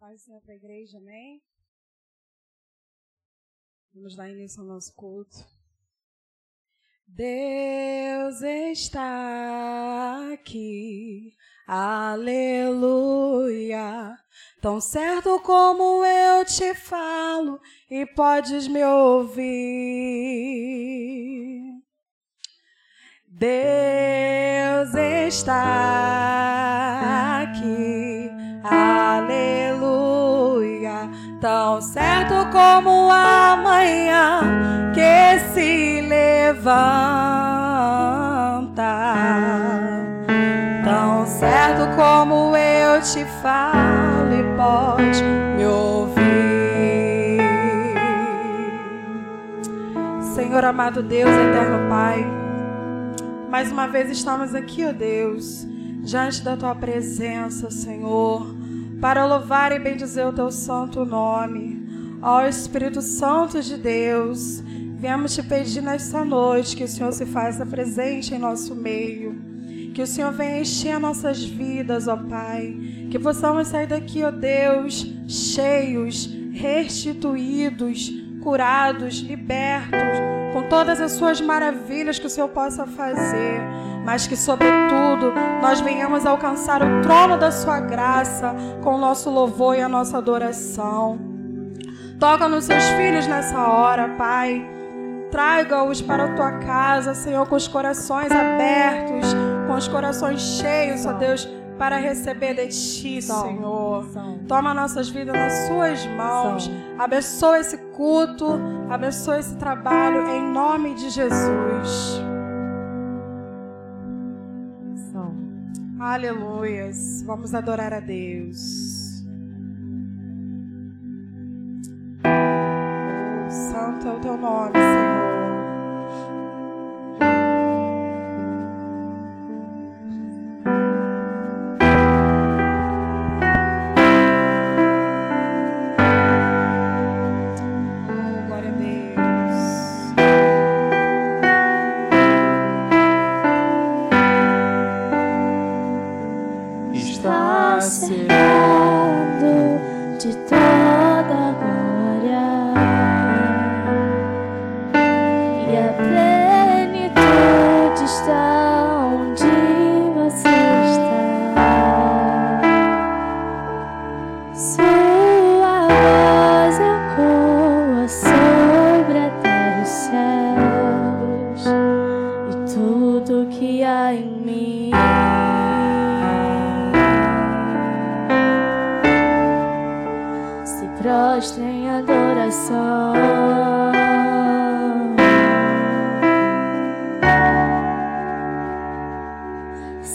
Paz Senhor para a igreja, amém? Vamos dar início ao nosso culto. Deus está aqui, aleluia. Tão certo como eu te falo e podes me ouvir. Deus está aqui, aleluia. Tão certo como amanhã que se levanta. Tão certo como eu te falo e pode me ouvir. Senhor amado Deus, eterno Pai, mais uma vez estamos aqui, ó Deus, diante da tua presença, Senhor para louvar e bendizer o teu santo nome. Ó Espírito Santo de Deus, viemos te pedir nesta noite que o Senhor se faça presente em nosso meio. Que o Senhor venha encher nossas vidas, ó Pai. Que possamos sair daqui, ó Deus, cheios, restituídos, curados, libertos, com todas as suas maravilhas que o Senhor possa fazer mas que, sobretudo, nós venhamos alcançar o trono da Sua graça com o nosso louvor e a nossa adoração. Toca nos seus filhos nessa hora, Pai. Traga-os para a tua casa, Senhor, com os corações abertos, com os corações cheios, ó Deus, para receber de ti, Senhor. Toma nossas vidas nas suas mãos. Abençoa esse culto, abençoa esse trabalho em nome de Jesus. Aleluias. Vamos adorar a Deus. Santo é o teu nome, Senhor.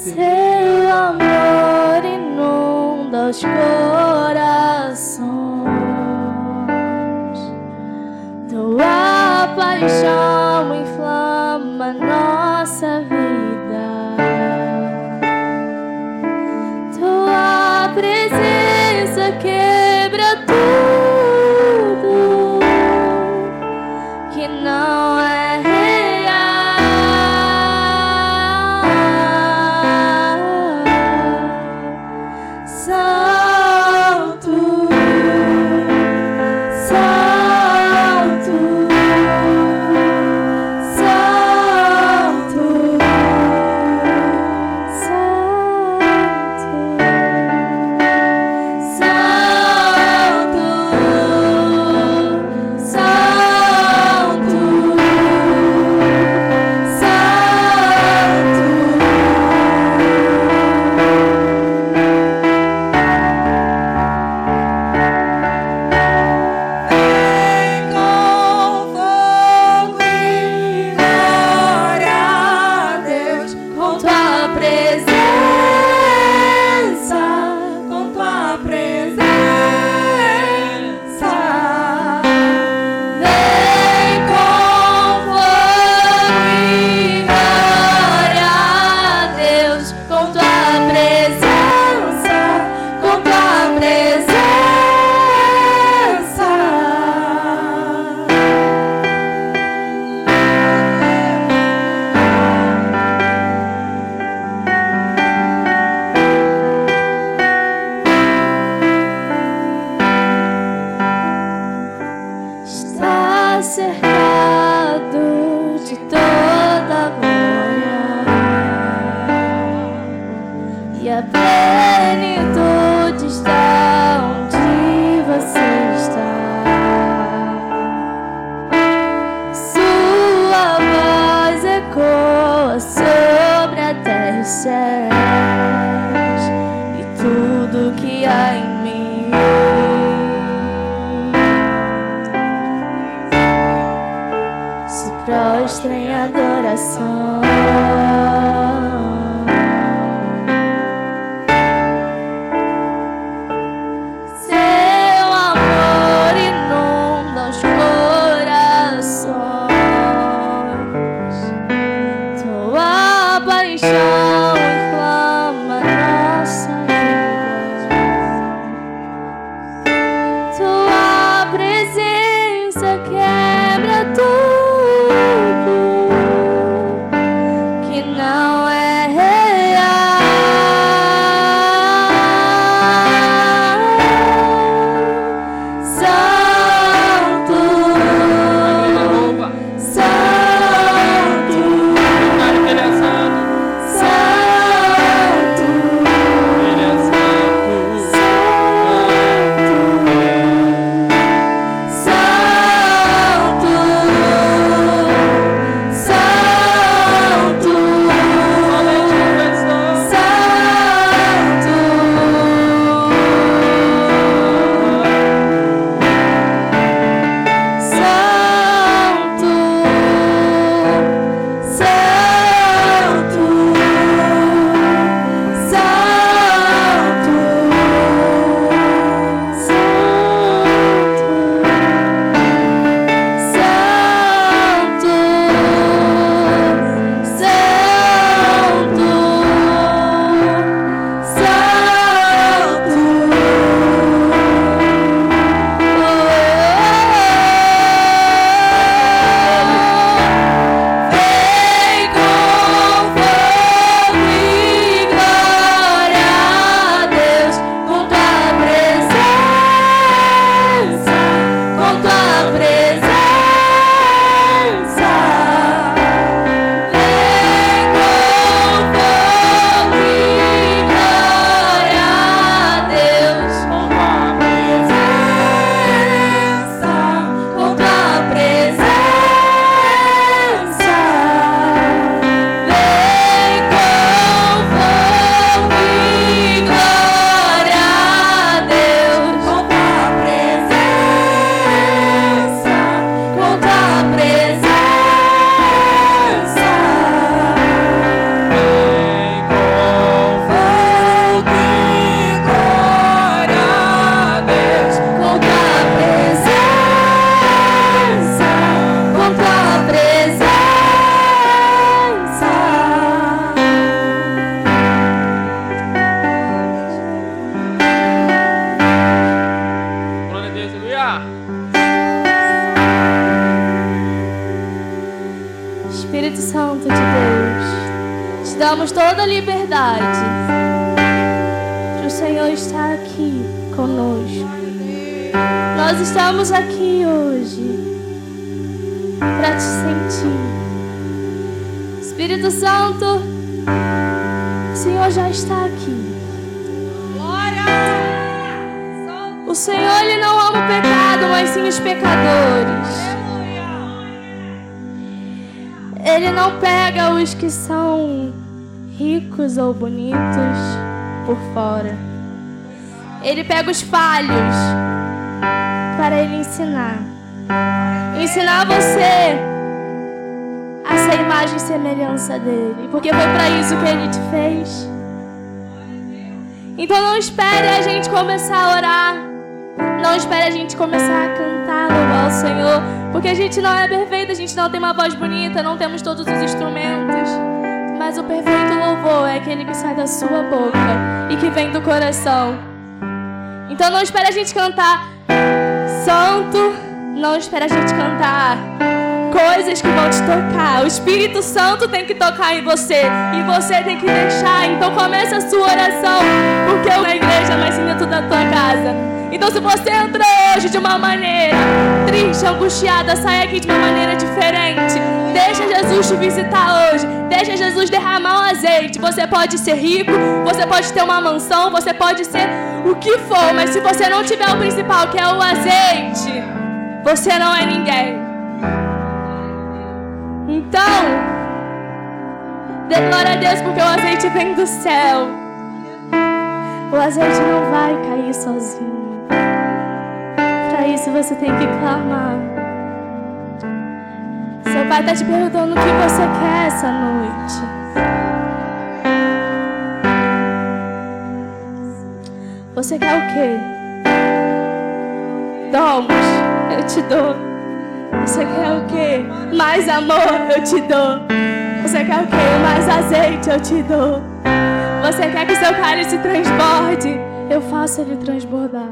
Seu amor inunda os corações, tua paixão inflama nossa vida. Porque a gente não é perfeito, a gente não tem uma voz bonita, não temos todos os instrumentos. Mas o perfeito louvor é aquele que sai da sua boca e que vem do coração. Então não espere a gente cantar santo, não espere a gente cantar coisas que vão te tocar. O Espírito Santo tem que tocar em você e você tem que deixar. Então comece a sua oração, porque eu na igreja, mas dentro da tua casa. Então se você entrou hoje de uma maneira triste, angustiada, sai aqui de uma maneira diferente. Deixa Jesus te visitar hoje. Deixa Jesus derramar o azeite. Você pode ser rico, você pode ter uma mansão, você pode ser o que for, mas se você não tiver o principal, que é o azeite, você não é ninguém. Então, dê glória a Deus porque o azeite vem do céu. O azeite não vai cair sozinho. Isso você tem que clamar. Teu pai está te perguntando o que você quer essa noite. Você quer o quê? Damos, eu te dou. Você quer o quê? Mais amor, eu te dou. Você quer o quê? Mais azeite, eu te dou. Você quer que seu cálice transborde? Eu faço ele transbordar.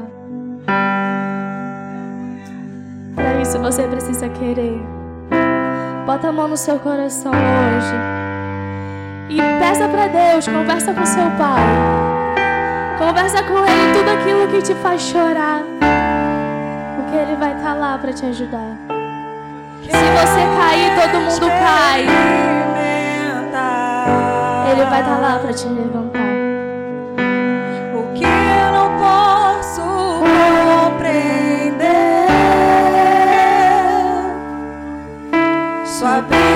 Isso você precisa querer. Bota a mão no seu coração hoje. E peça para Deus, conversa com seu pai. Conversa com ele tudo aquilo que te faz chorar. Porque ele vai estar tá lá para te ajudar. Se você cair, todo mundo cai. Ele vai estar tá lá para te levantar. Sua brisa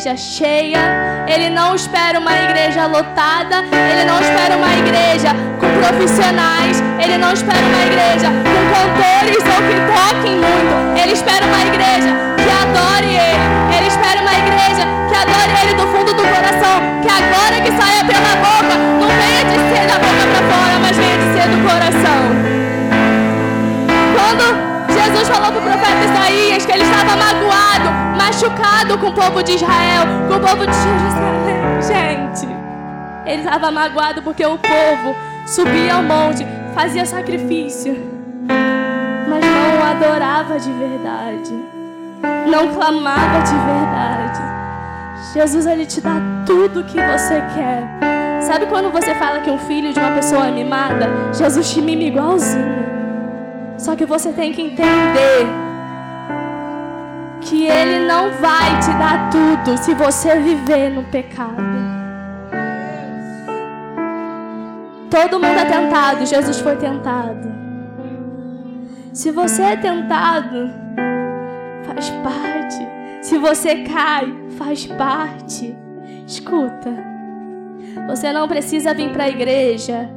igreja cheia, ele não espera uma igreja lotada, ele não espera uma igreja com profissionais, ele não espera uma igreja com cantores ou que toquem muito. Ele espera uma igreja que adore ele. Ele espera uma igreja que adore ele do fundo do coração, que agora que saia pela boca, não venha de ser da boca para fora, mas venha de ser do coração. Quando Jesus falou para o profeta Isaías que ele estava magoado, machucado com o povo de Israel, com o povo de Jerusalém. Gente, ele estava magoado porque o povo subia ao monte, fazia sacrifício, mas não adorava de verdade, não clamava de verdade. Jesus, ele te dá tudo o que você quer. Sabe quando você fala que um filho de uma pessoa é mimada? Jesus te mima igualzinho. Só que você tem que entender Ele não vai te dar tudo se você viver no pecado. Todo mundo é tentado, Jesus foi tentado. Se você é tentado, faz parte. Se você cai, faz parte. Escuta, você não precisa vir para a igreja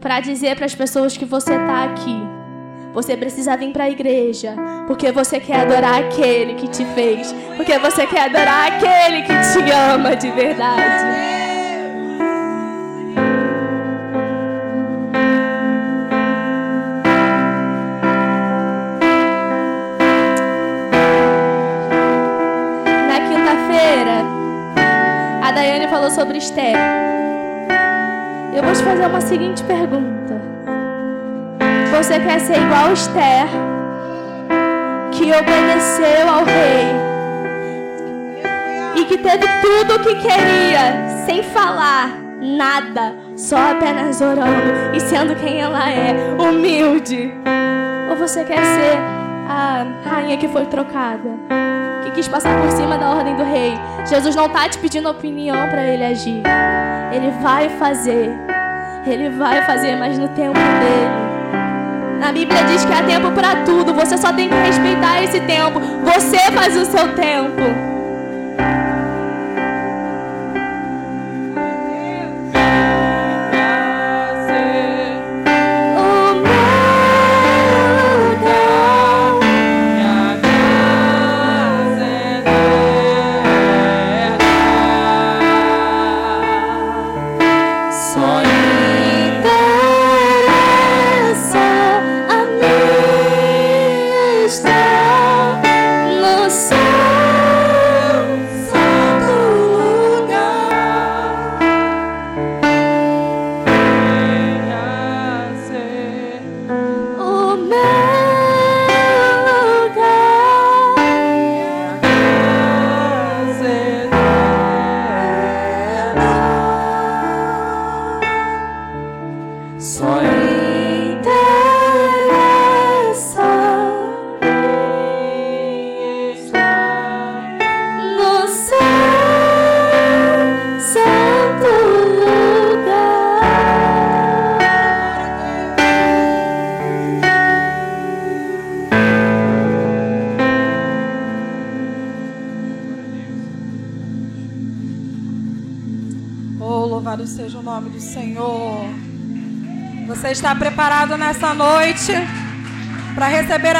para dizer para as pessoas que você está aqui. Você precisa vir para a igreja, porque você quer adorar aquele que te fez, porque você quer adorar aquele que te ama de verdade. Na quinta-feira, a Daiane falou sobre Esther. Eu vou te fazer uma seguinte pergunta. Você quer ser igual Esther, que obedeceu ao rei e que teve tudo o que queria, sem falar nada, só apenas orando e sendo quem ela é, humilde? Ou você quer ser a rainha que foi trocada? Que quis passar por cima da ordem do rei. Jesus não está te pedindo opinião para ele agir. Ele vai fazer. Ele vai fazer, mas no tempo dele. Na Bíblia diz que há tempo para tudo. Você só tem que respeitar esse tempo. Você faz o seu tempo.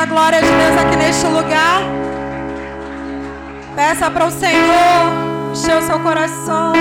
A glória de Deus aqui neste lugar? Peça para o Senhor encher o seu coração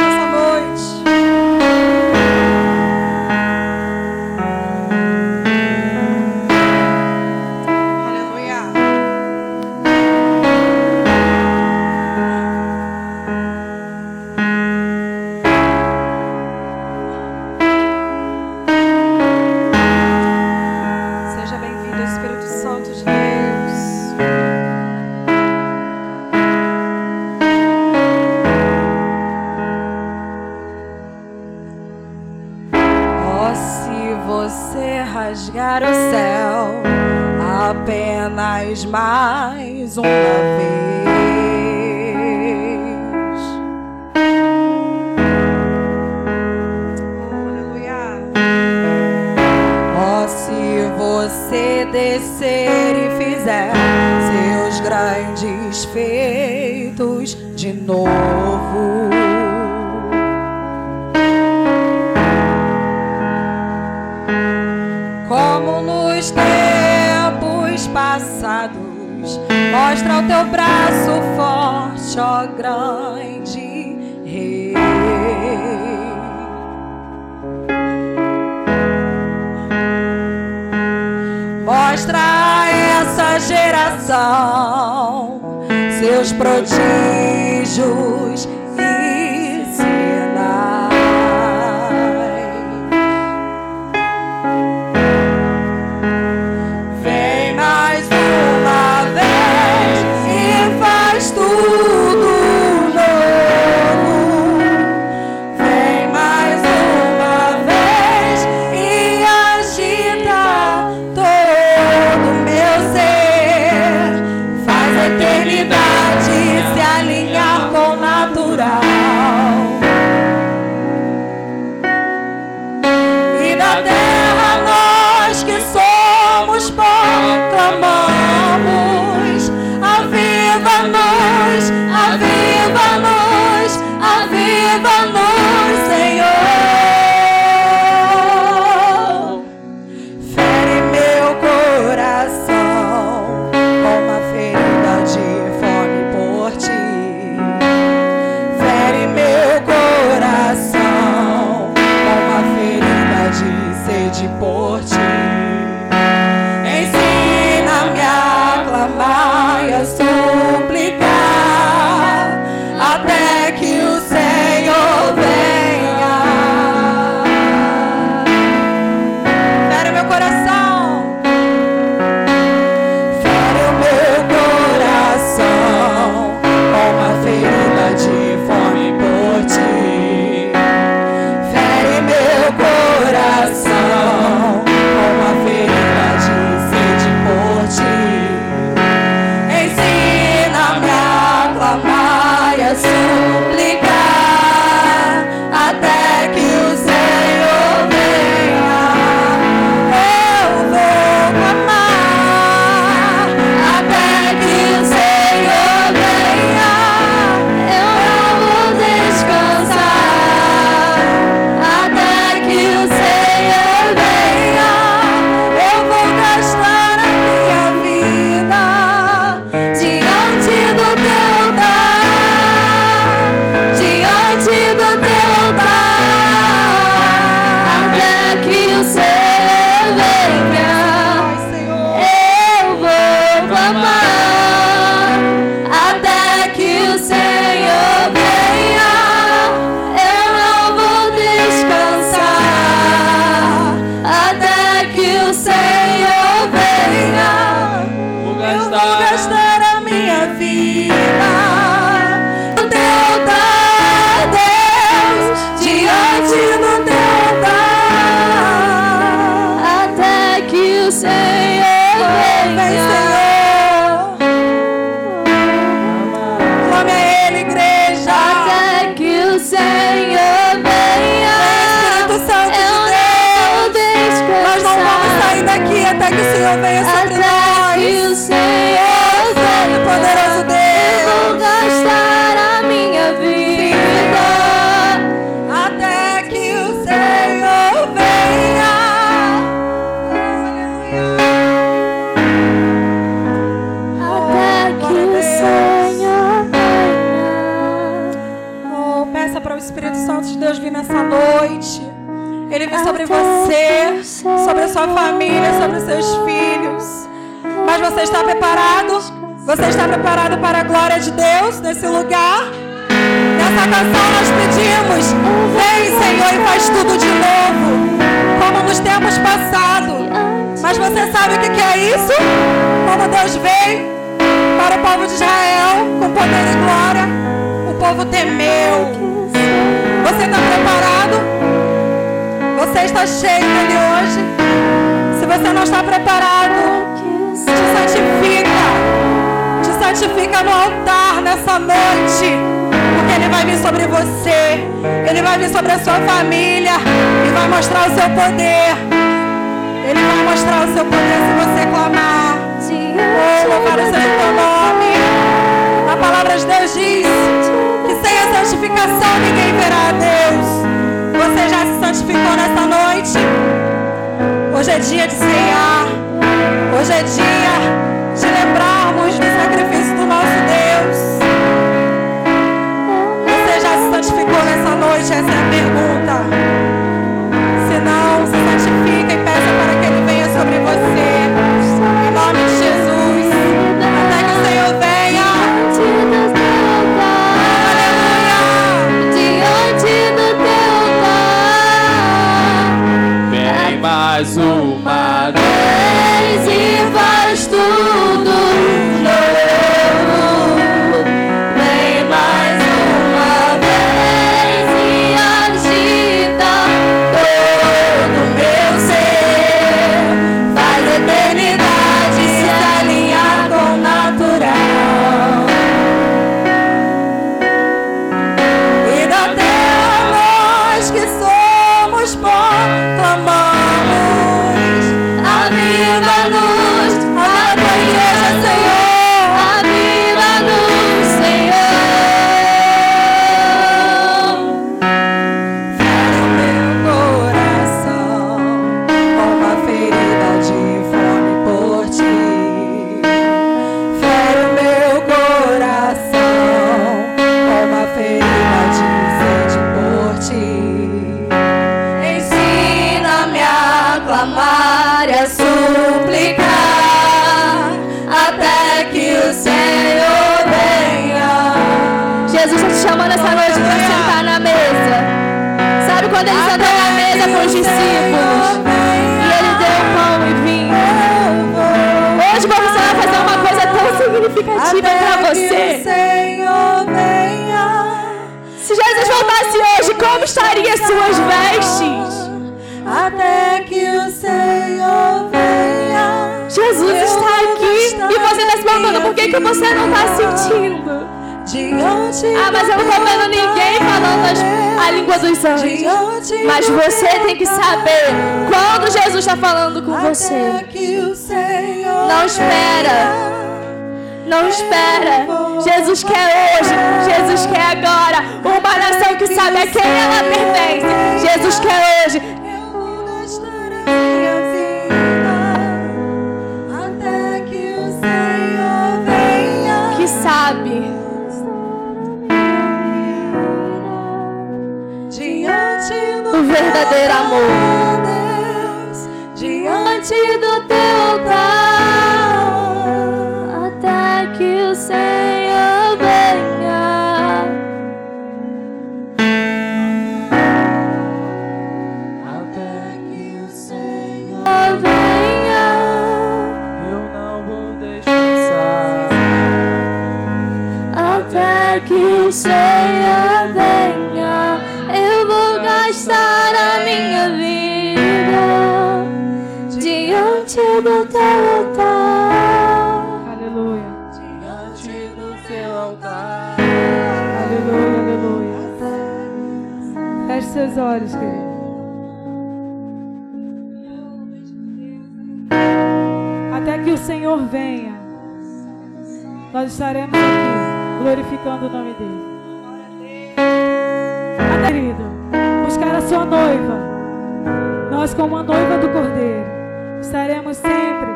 estaremos sempre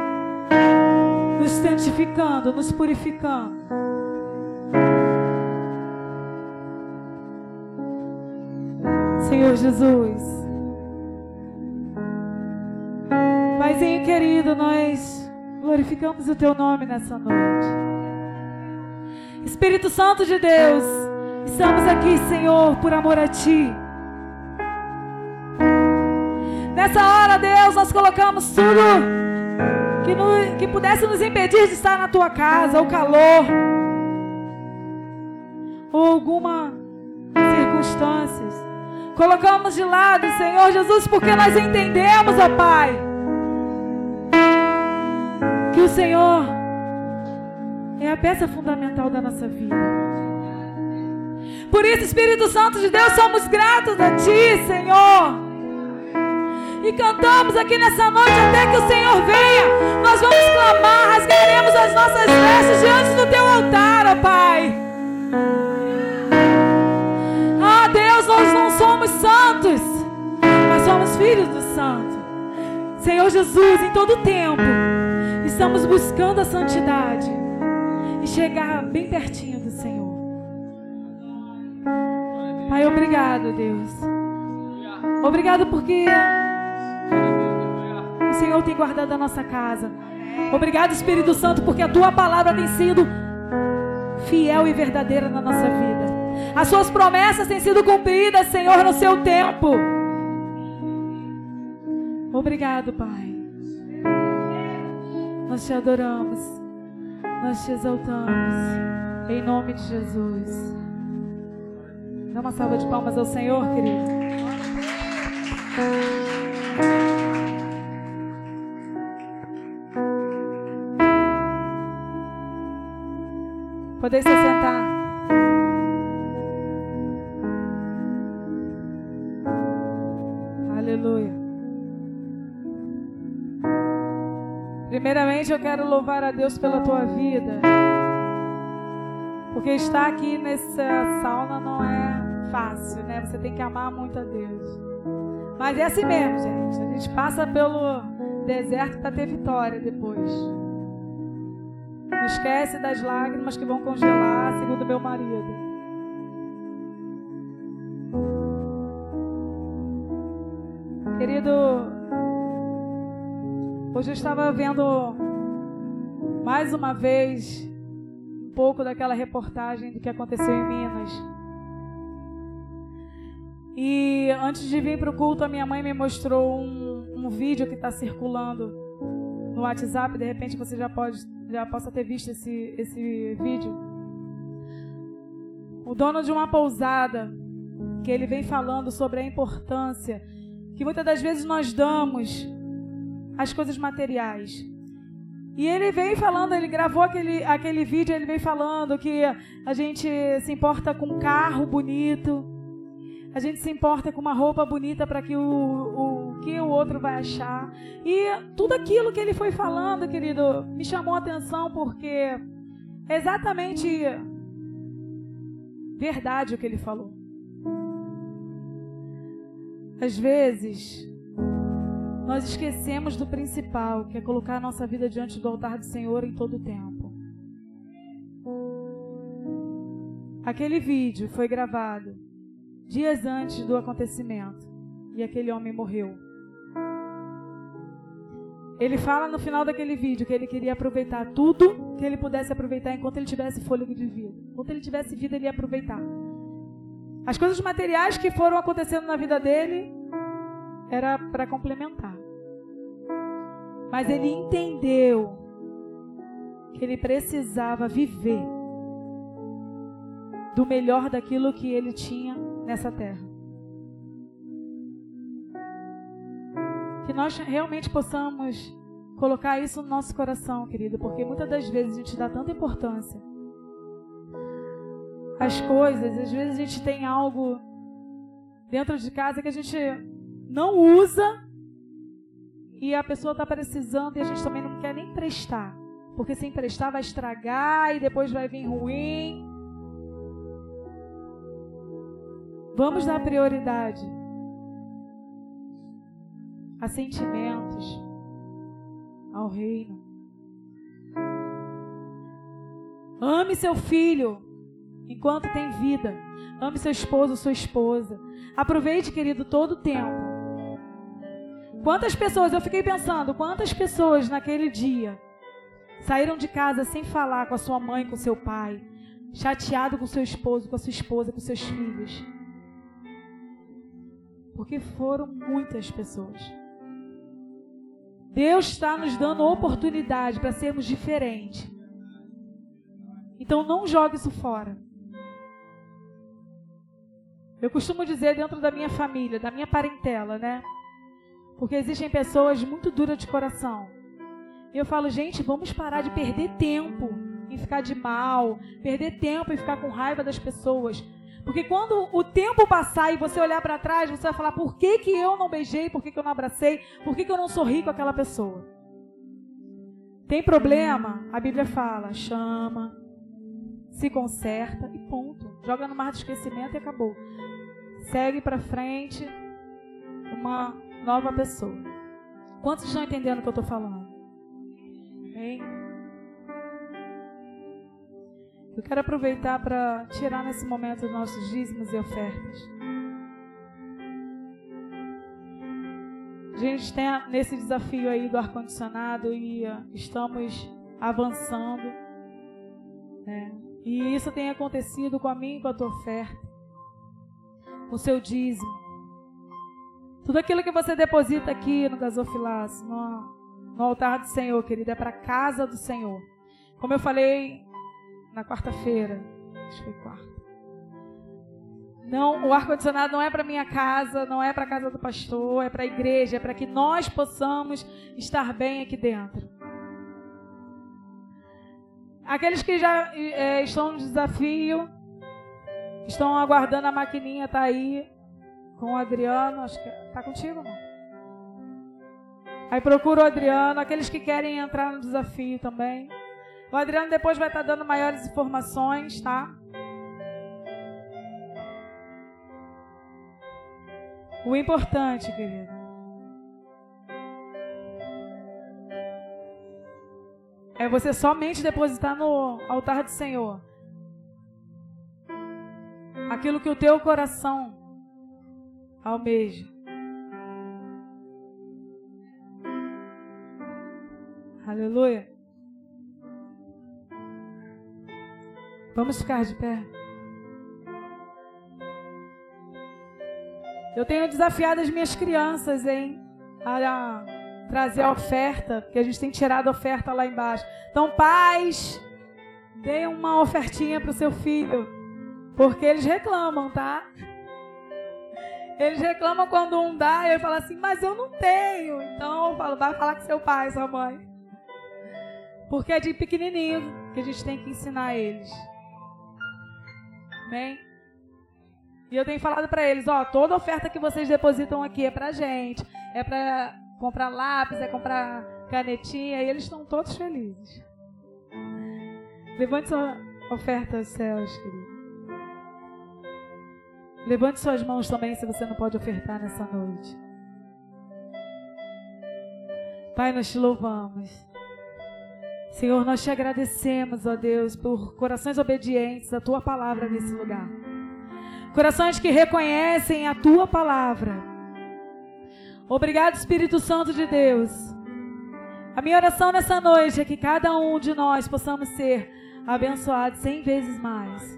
nos santificando, nos purificando. Senhor Jesus. Paizinho querido, nós glorificamos o teu nome nessa noite. Espírito Santo de Deus, estamos aqui, Senhor, por amor a ti. Nessa hora, Deus, nós colocamos tudo que, no, que pudesse nos impedir de estar na tua casa, o calor, ou alguma circunstância. Colocamos de lado, Senhor Jesus, porque nós entendemos, ó Pai, que o Senhor é a peça fundamental da nossa vida. Por isso, Espírito Santo de Deus, somos gratos a Ti, Senhor e cantamos aqui nessa noite até que o Senhor venha. Nós vamos clamar, rasgaremos as nossas vestes diante do Teu altar, ó Pai. Ah, Deus, nós não somos santos, mas somos filhos do Santo. Senhor Jesus, em todo tempo, estamos buscando a santidade e chegar bem pertinho do Senhor. Pai, obrigado, Deus. Obrigado porque Senhor tem guardado a nossa casa. Obrigado, Espírito Santo, porque a tua palavra tem sido fiel e verdadeira na nossa vida. As suas promessas têm sido cumpridas, Senhor, no seu tempo. Obrigado, Pai. Nós te adoramos. Nós te exaltamos. Em nome de Jesus. Dá uma salva de palmas ao Senhor, querido. Podeis se sentar. Aleluia. Primeiramente, eu quero louvar a Deus pela tua vida. Porque estar aqui nessa sauna não é fácil, né? Você tem que amar muito a Deus. Mas é assim mesmo, gente. A gente passa pelo deserto para ter vitória depois. Não esquece das lágrimas que vão congelar, segundo meu marido. Querido, hoje eu estava vendo mais uma vez um pouco daquela reportagem do que aconteceu em Minas. E antes de vir para o culto, a minha mãe me mostrou um, um vídeo que está circulando no WhatsApp. De repente você já pode, já possa ter visto esse, esse vídeo. O dono de uma pousada que ele vem falando sobre a importância que muitas das vezes nós damos às coisas materiais. E ele vem falando, ele gravou aquele, aquele vídeo, ele vem falando que a gente se importa com um carro bonito, a gente se importa com uma roupa bonita para que o, o que o outro vai achar. E tudo aquilo que ele foi falando, querido, me chamou a atenção porque é exatamente verdade o que ele falou. Às vezes, nós esquecemos do principal, que é colocar a nossa vida diante do altar do Senhor em todo o tempo. Aquele vídeo foi gravado dias antes do acontecimento e aquele homem morreu. Ele fala no final daquele vídeo que ele queria aproveitar tudo que ele pudesse aproveitar enquanto ele tivesse fôlego de vida. Enquanto ele tivesse vida, ele ia aproveitar. As coisas materiais que foram acontecendo na vida dele era para complementar. Mas ele entendeu que ele precisava viver do melhor daquilo que ele tinha nessa terra. Que nós realmente possamos colocar isso no nosso coração, querido, porque muitas das vezes a gente dá tanta importância as coisas. Às vezes a gente tem algo dentro de casa que a gente não usa e a pessoa está precisando e a gente também não quer nem prestar. Porque se emprestar vai estragar e depois vai vir ruim. Vamos dar prioridade a sentimentos, ao reino. Ame seu filho enquanto tem vida. Ame seu esposo, sua esposa. Aproveite, querido, todo o tempo. Quantas pessoas, eu fiquei pensando, quantas pessoas naquele dia saíram de casa sem falar com a sua mãe, com seu pai, chateado com seu esposo, com a sua esposa, com seus filhos. Porque foram muitas pessoas. Deus está nos dando oportunidade para sermos diferentes. Então não jogue isso fora. Eu costumo dizer dentro da minha família, da minha parentela, né? Porque existem pessoas muito duras de coração. E eu falo, gente, vamos parar de perder tempo em ficar de mal, perder tempo em ficar com raiva das pessoas. Porque quando o tempo passar e você olhar para trás, você vai falar: por que, que eu não beijei, por que, que eu não abracei, por que, que eu não sorri com aquela pessoa? Tem problema? A Bíblia fala: chama, se conserta e ponto. Joga no mar de esquecimento e acabou. Segue para frente uma nova pessoa. Quantos estão entendendo o que eu estou falando? Hein? Eu quero aproveitar para tirar nesse momento os nossos dízimos e ofertas. A gente está nesse desafio aí do ar-condicionado e uh, estamos avançando. Né? E isso tem acontecido com a mim e com a tua oferta. Com o seu dízimo. Tudo aquilo que você deposita aqui no gasofilaço, no, no altar do Senhor, querido, é para a casa do Senhor. Como eu falei na quarta-feira. Acho que foi quarta. Não, o ar-condicionado não é para minha casa, não é para a casa do pastor, é para a igreja, é para que nós possamos estar bem aqui dentro. Aqueles que já é, estão no desafio, estão aguardando a maquininha, tá aí com o Adriano, acho que tá contigo, não? Aí procura o Adriano, aqueles que querem entrar no desafio também. O Adriano depois vai estar dando maiores informações, tá? O importante, querido, é você somente depositar no altar do Senhor aquilo que o teu coração almeja. Aleluia. Vamos ficar de pé. Eu tenho desafiado as minhas crianças, hein? A trazer a oferta, porque a gente tem tirado a oferta lá embaixo. Então, pais, dê uma ofertinha para o seu filho, porque eles reclamam, tá? Eles reclamam quando um dá e ele fala assim, mas eu não tenho. Então, eu falo, vai falar com seu pai, sua mãe. Porque é de pequenininho que a gente tem que ensinar eles. Amém? E eu tenho falado para eles, ó, toda oferta que vocês depositam aqui é pra gente. É para comprar lápis, é comprar canetinha, e eles estão todos felizes. Levante sua oferta aos céus, querido. Levante suas mãos também se você não pode ofertar nessa noite. Pai, nós te louvamos. Senhor, nós te agradecemos, ó Deus, por corações obedientes à tua palavra nesse lugar. Corações que reconhecem a tua palavra. Obrigado, Espírito Santo de Deus. A minha oração nessa noite é que cada um de nós possamos ser abençoados cem vezes mais.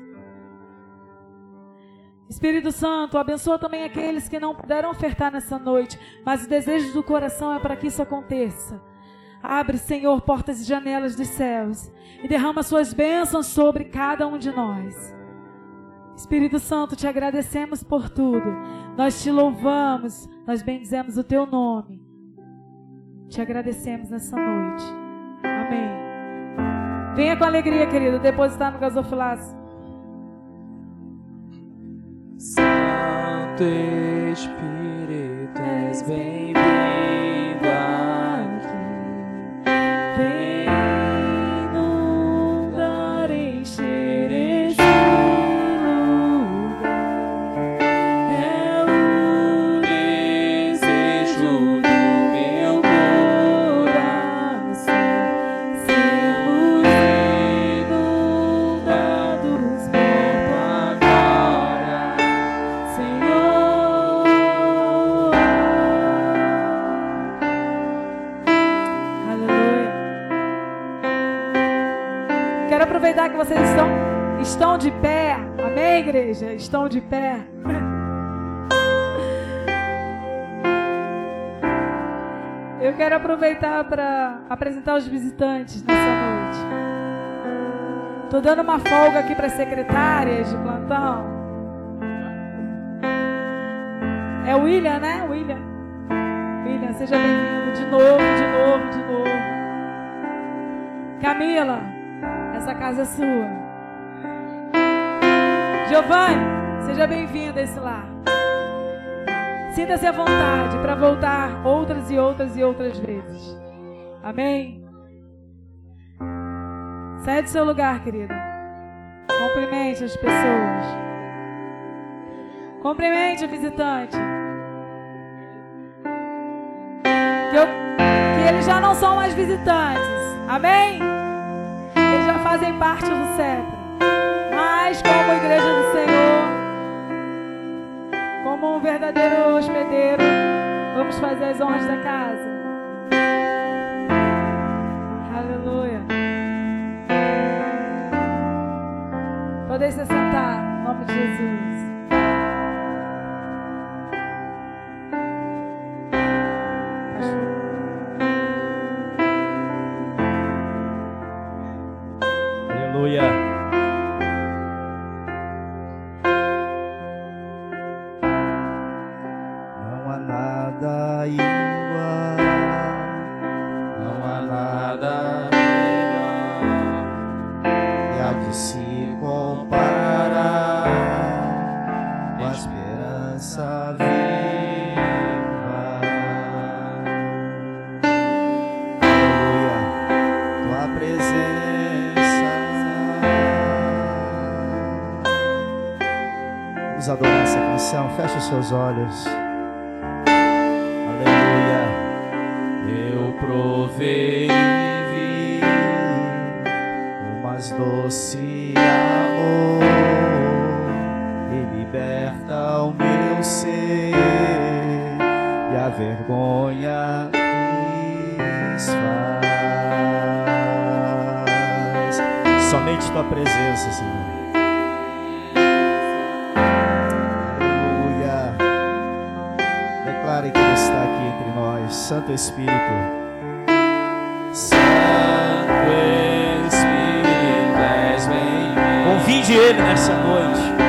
Espírito Santo, abençoa também aqueles que não puderam ofertar nessa noite, mas o desejo do coração é para que isso aconteça. Abre, Senhor, portas e janelas dos céus e derrama suas bênçãos sobre cada um de nós. Espírito Santo, te agradecemos por tudo. Nós te louvamos, nós bendizemos o teu nome. Te agradecemos nessa noite. Amém. Venha com alegria, querido, depositar no gasofilaço. Santo Espírito, és bem-vindo. Estão de pé. Amém, igreja? Estão de pé. Eu quero aproveitar para apresentar os visitantes nessa noite. Estou dando uma folga aqui para as secretárias de plantão. É o William, né? William. William, seja bem-vindo de novo, de novo, de novo. Camila, essa casa é sua. Giovanni, seja bem-vindo a esse lar. Sinta-se à vontade para voltar outras e outras e outras vezes. Amém? Sai do seu lugar, querida. Cumprimente as pessoas. Cumprimente o visitante. Que, eu, que eles já não são mais visitantes. Amém? Fazem parte do CEPRA. Mas, como igreja do Senhor, como um verdadeiro hospedeiro, vamos fazer as honras da casa. Aleluia. Podem se sentar, em nome de Jesus. Seus olhos. Aleluia. Eu provei o mais doce amor e liberta o meu ser e a vergonha desfaz. Somente tua presença, Senhor. Santo Espírito. Santo Espírito, és bem-vindo. Convide Ele nessa noite.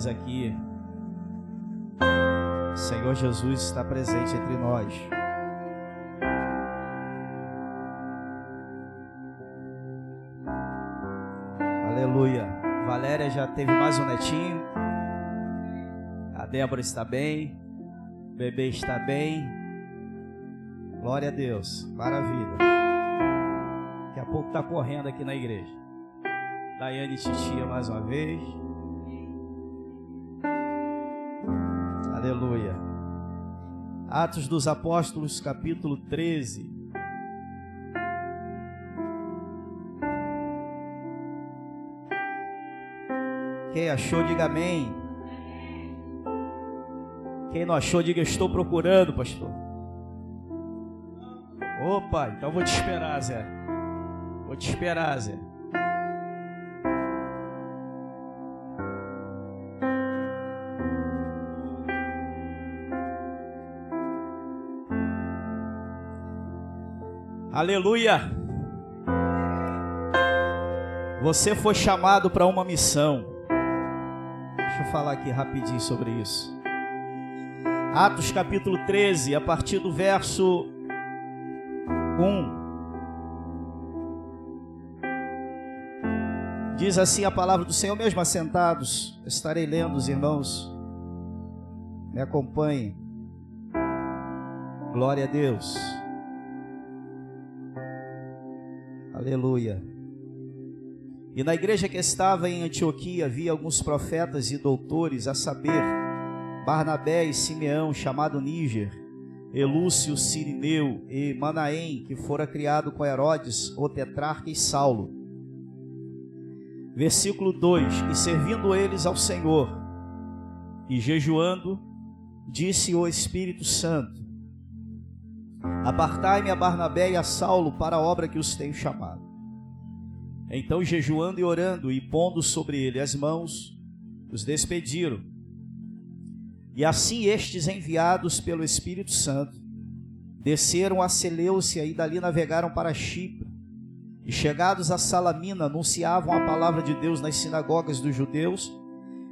Bom estarmos aqui. O Senhor Jesus está presente entre nós. Aleluia. Valéria já teve mais um netinho. A Débora está bem. O bebê está bem. Glória a Deus. Maravilha. Daqui a pouco está correndo aqui na igreja. Daiane Titia mais uma vez. Aleluia. Atos dos Apóstolos, capítulo 13. Quem achou, diga amém. Quem não achou, diga estou procurando, pastor. Opa, então vou te esperar, Zé. Vou te esperar, Zé. Aleluia. Você foi chamado para uma missão. Deixa eu falar aqui rapidinho sobre isso. Atos capítulo 13, a partir do verso 1. Diz assim a palavra do Senhor, mesmo assentados, estarei lendo, os irmãos. Me acompanhem. Glória a Deus. Aleluia. E na igreja que estava em Antioquia havia alguns profetas e doutores, a saber, Barnabé e Simeão, chamado Níger, Elúcio Sirineu e Manaém, que fora criado com Herodes, o tetrarca e Saulo. Versículo 2: E servindo eles ao Senhor e jejuando, disse o Espírito Santo: Apartai-me a Barnabé e a Saulo para a obra que os tenho chamado. Então, jejuando e orando e pondo sobre ele as mãos, os despediram. E assim estes, enviados pelo Espírito Santo, desceram a Seleucia e dali navegaram para Chipre. E chegados a Salamina, anunciavam a palavra de Deus nas sinagogas dos judeus,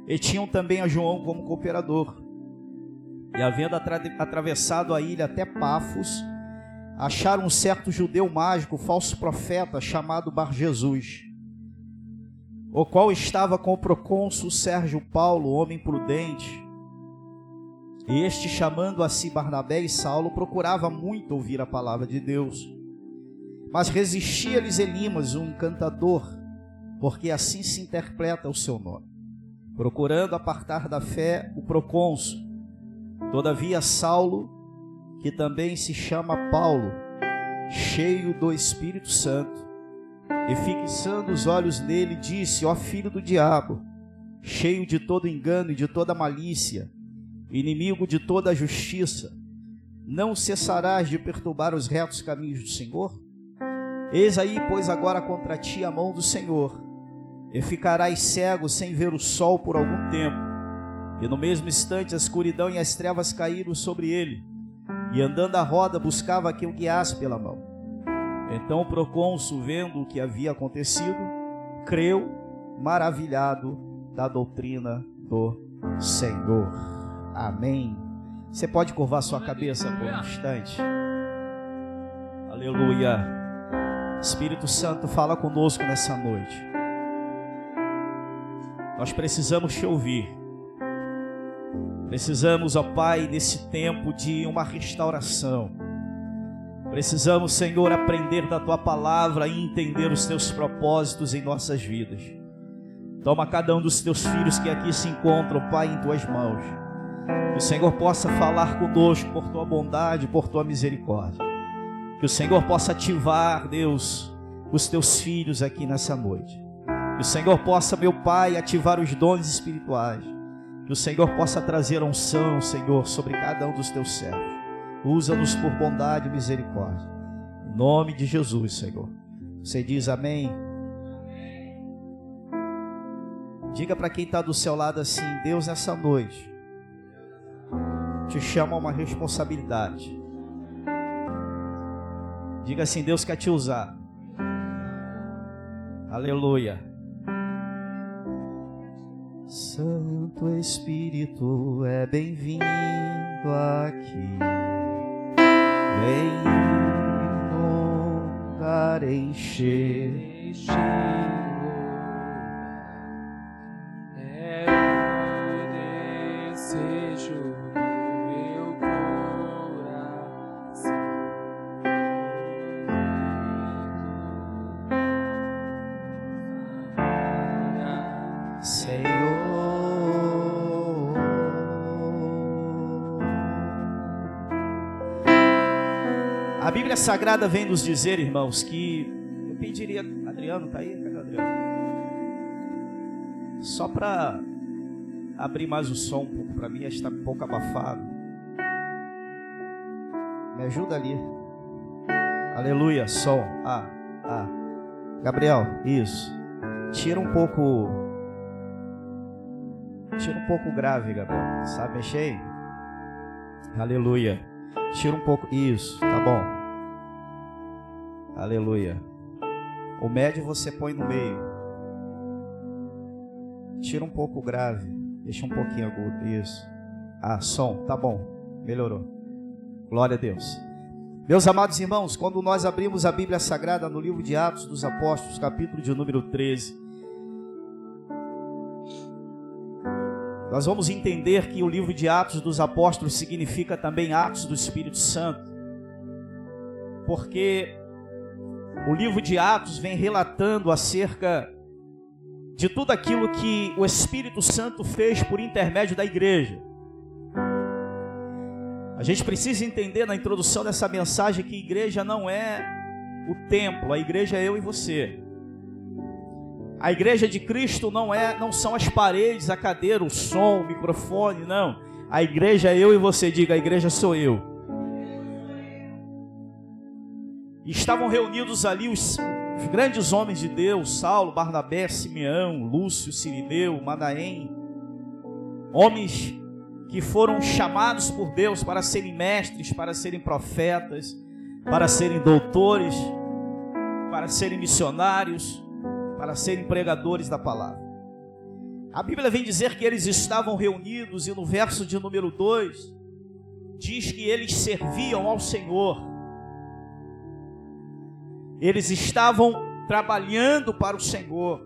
e tinham também a João como cooperador. E havendo atra atravessado a ilha até Pafos, acharam um certo judeu mágico, falso profeta, chamado Bar Jesus, o qual estava com o procônsul Sérgio Paulo, homem prudente. E este, chamando a si Barnabé e Saulo, procurava muito ouvir a palavra de Deus. Mas resistia-lhes Elimas, um encantador, porque assim se interpreta o seu nome, procurando apartar da fé o procônsul. Todavia, Saulo, que também se chama Paulo, cheio do Espírito Santo, e fixando os olhos nele, disse: Ó filho do diabo, cheio de todo engano e de toda malícia, inimigo de toda a justiça, não cessarás de perturbar os retos caminhos do Senhor? Eis aí, pois, agora contra ti a mão do Senhor, e ficarás cego sem ver o sol por algum tempo. E no mesmo instante a escuridão e as trevas caíram sobre ele, e andando à roda buscava quem o guiasse pela mão. Então o procônsul, vendo o que havia acontecido, creu, maravilhado da doutrina do Senhor. Amém. Você pode curvar sua cabeça por um instante. Aleluia. Espírito Santo, fala conosco nessa noite. Nós precisamos te ouvir. Precisamos, ó Pai, nesse tempo de uma restauração. Precisamos, Senhor, aprender da tua palavra e entender os teus propósitos em nossas vidas. Toma cada um dos teus filhos que aqui se encontram, Pai, em tuas mãos. Que o Senhor possa falar conosco por tua bondade, por tua misericórdia. Que o Senhor possa ativar, Deus, os teus filhos aqui nessa noite. Que o Senhor possa, meu Pai, ativar os dons espirituais que o Senhor possa trazer unção, Senhor, sobre cada um dos teus servos. Usa-nos por bondade e misericórdia. Em nome de Jesus, Senhor. Você diz amém? Diga para quem está do seu lado assim: Deus, nessa noite, te chama uma responsabilidade. Diga assim: Deus quer te usar. Aleluia. Santo Espírito é bem-vindo aqui. Vem lugar encher. Sagrada vem nos dizer, irmãos, que eu pediria, Adriano, tá aí? Cadê Adriano? Só para abrir mais o som um pouco para mim, está um pouco abafado. Me ajuda ali. Aleluia, som. Ah, ah. Gabriel, isso. Tira um pouco Tira um pouco grave, Gabriel. Sabe mexer? Aleluia. Tira um pouco. Isso, tá bom. Aleluia. O médio você põe no meio. Tira um pouco grave. Deixa um pouquinho agudo. Isso. Ah, som. Tá bom. Melhorou. Glória a Deus. Meus amados irmãos, quando nós abrimos a Bíblia Sagrada no livro de Atos dos Apóstolos, capítulo de número 13, Nós vamos entender que o livro de Atos dos Apóstolos significa também Atos do Espírito Santo, porque o livro de Atos vem relatando acerca de tudo aquilo que o Espírito Santo fez por intermédio da igreja. A gente precisa entender na introdução dessa mensagem que igreja não é o templo, a igreja é eu e você. A igreja de Cristo não é, não são as paredes, a cadeira, o som, o microfone, não. A igreja é eu e você, diga, a igreja sou eu. Estavam reunidos ali os, os grandes homens de Deus, Saulo, Barnabé, Simeão, Lúcio, Sirineu, Manaém, homens que foram chamados por Deus para serem mestres, para serem profetas, para serem doutores, para serem missionários, para serem pregadores da palavra. A Bíblia vem dizer que eles estavam reunidos e no verso de número 2 diz que eles serviam ao Senhor. Eles estavam trabalhando para o Senhor.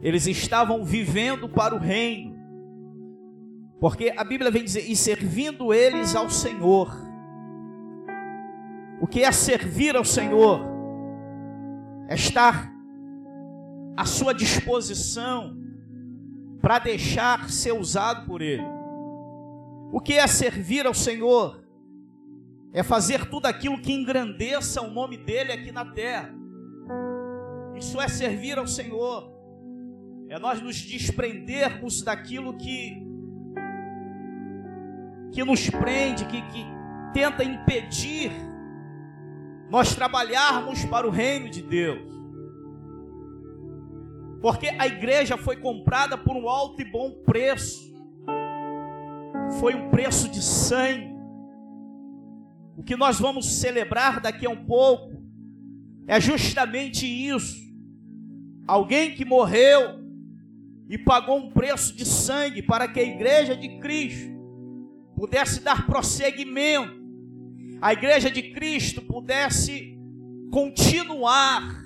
Eles estavam vivendo para o reino. Porque a Bíblia vem dizer, e servindo eles ao Senhor. O que é servir ao Senhor? É estar à sua disposição para deixar ser usado por Ele. O que é servir ao Senhor? É fazer tudo aquilo que engrandeça o nome dEle aqui na terra. Isso é servir ao Senhor. É nós nos desprendermos daquilo que que nos prende, que, que tenta impedir nós trabalharmos para o reino de Deus. Porque a igreja foi comprada por um alto e bom preço. Foi um preço de sangue. O que nós vamos celebrar daqui a um pouco é justamente isso. Alguém que morreu e pagou um preço de sangue para que a igreja de Cristo pudesse dar prosseguimento, a igreja de Cristo pudesse continuar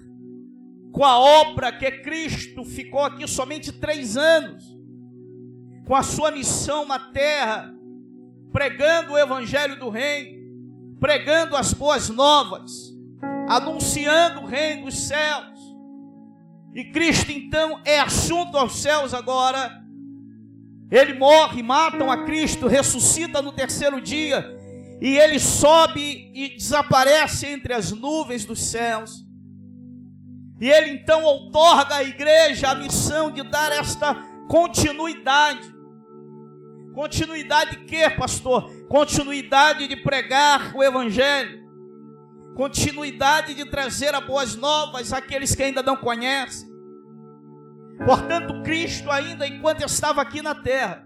com a obra que Cristo ficou aqui somente três anos, com a sua missão na terra, pregando o evangelho do reino, pregando as boas novas, anunciando o reino dos céus. E Cristo então é assunto aos céus agora ele morre, matam a Cristo, ressuscita no terceiro dia, e ele sobe e desaparece entre as nuvens dos céus. E ele então outorga à igreja a missão de dar esta continuidade. Continuidade de quê, pastor? Continuidade de pregar o evangelho. Continuidade de trazer a boas novas àqueles que ainda não conhecem. Portanto, Cristo, ainda enquanto estava aqui na terra,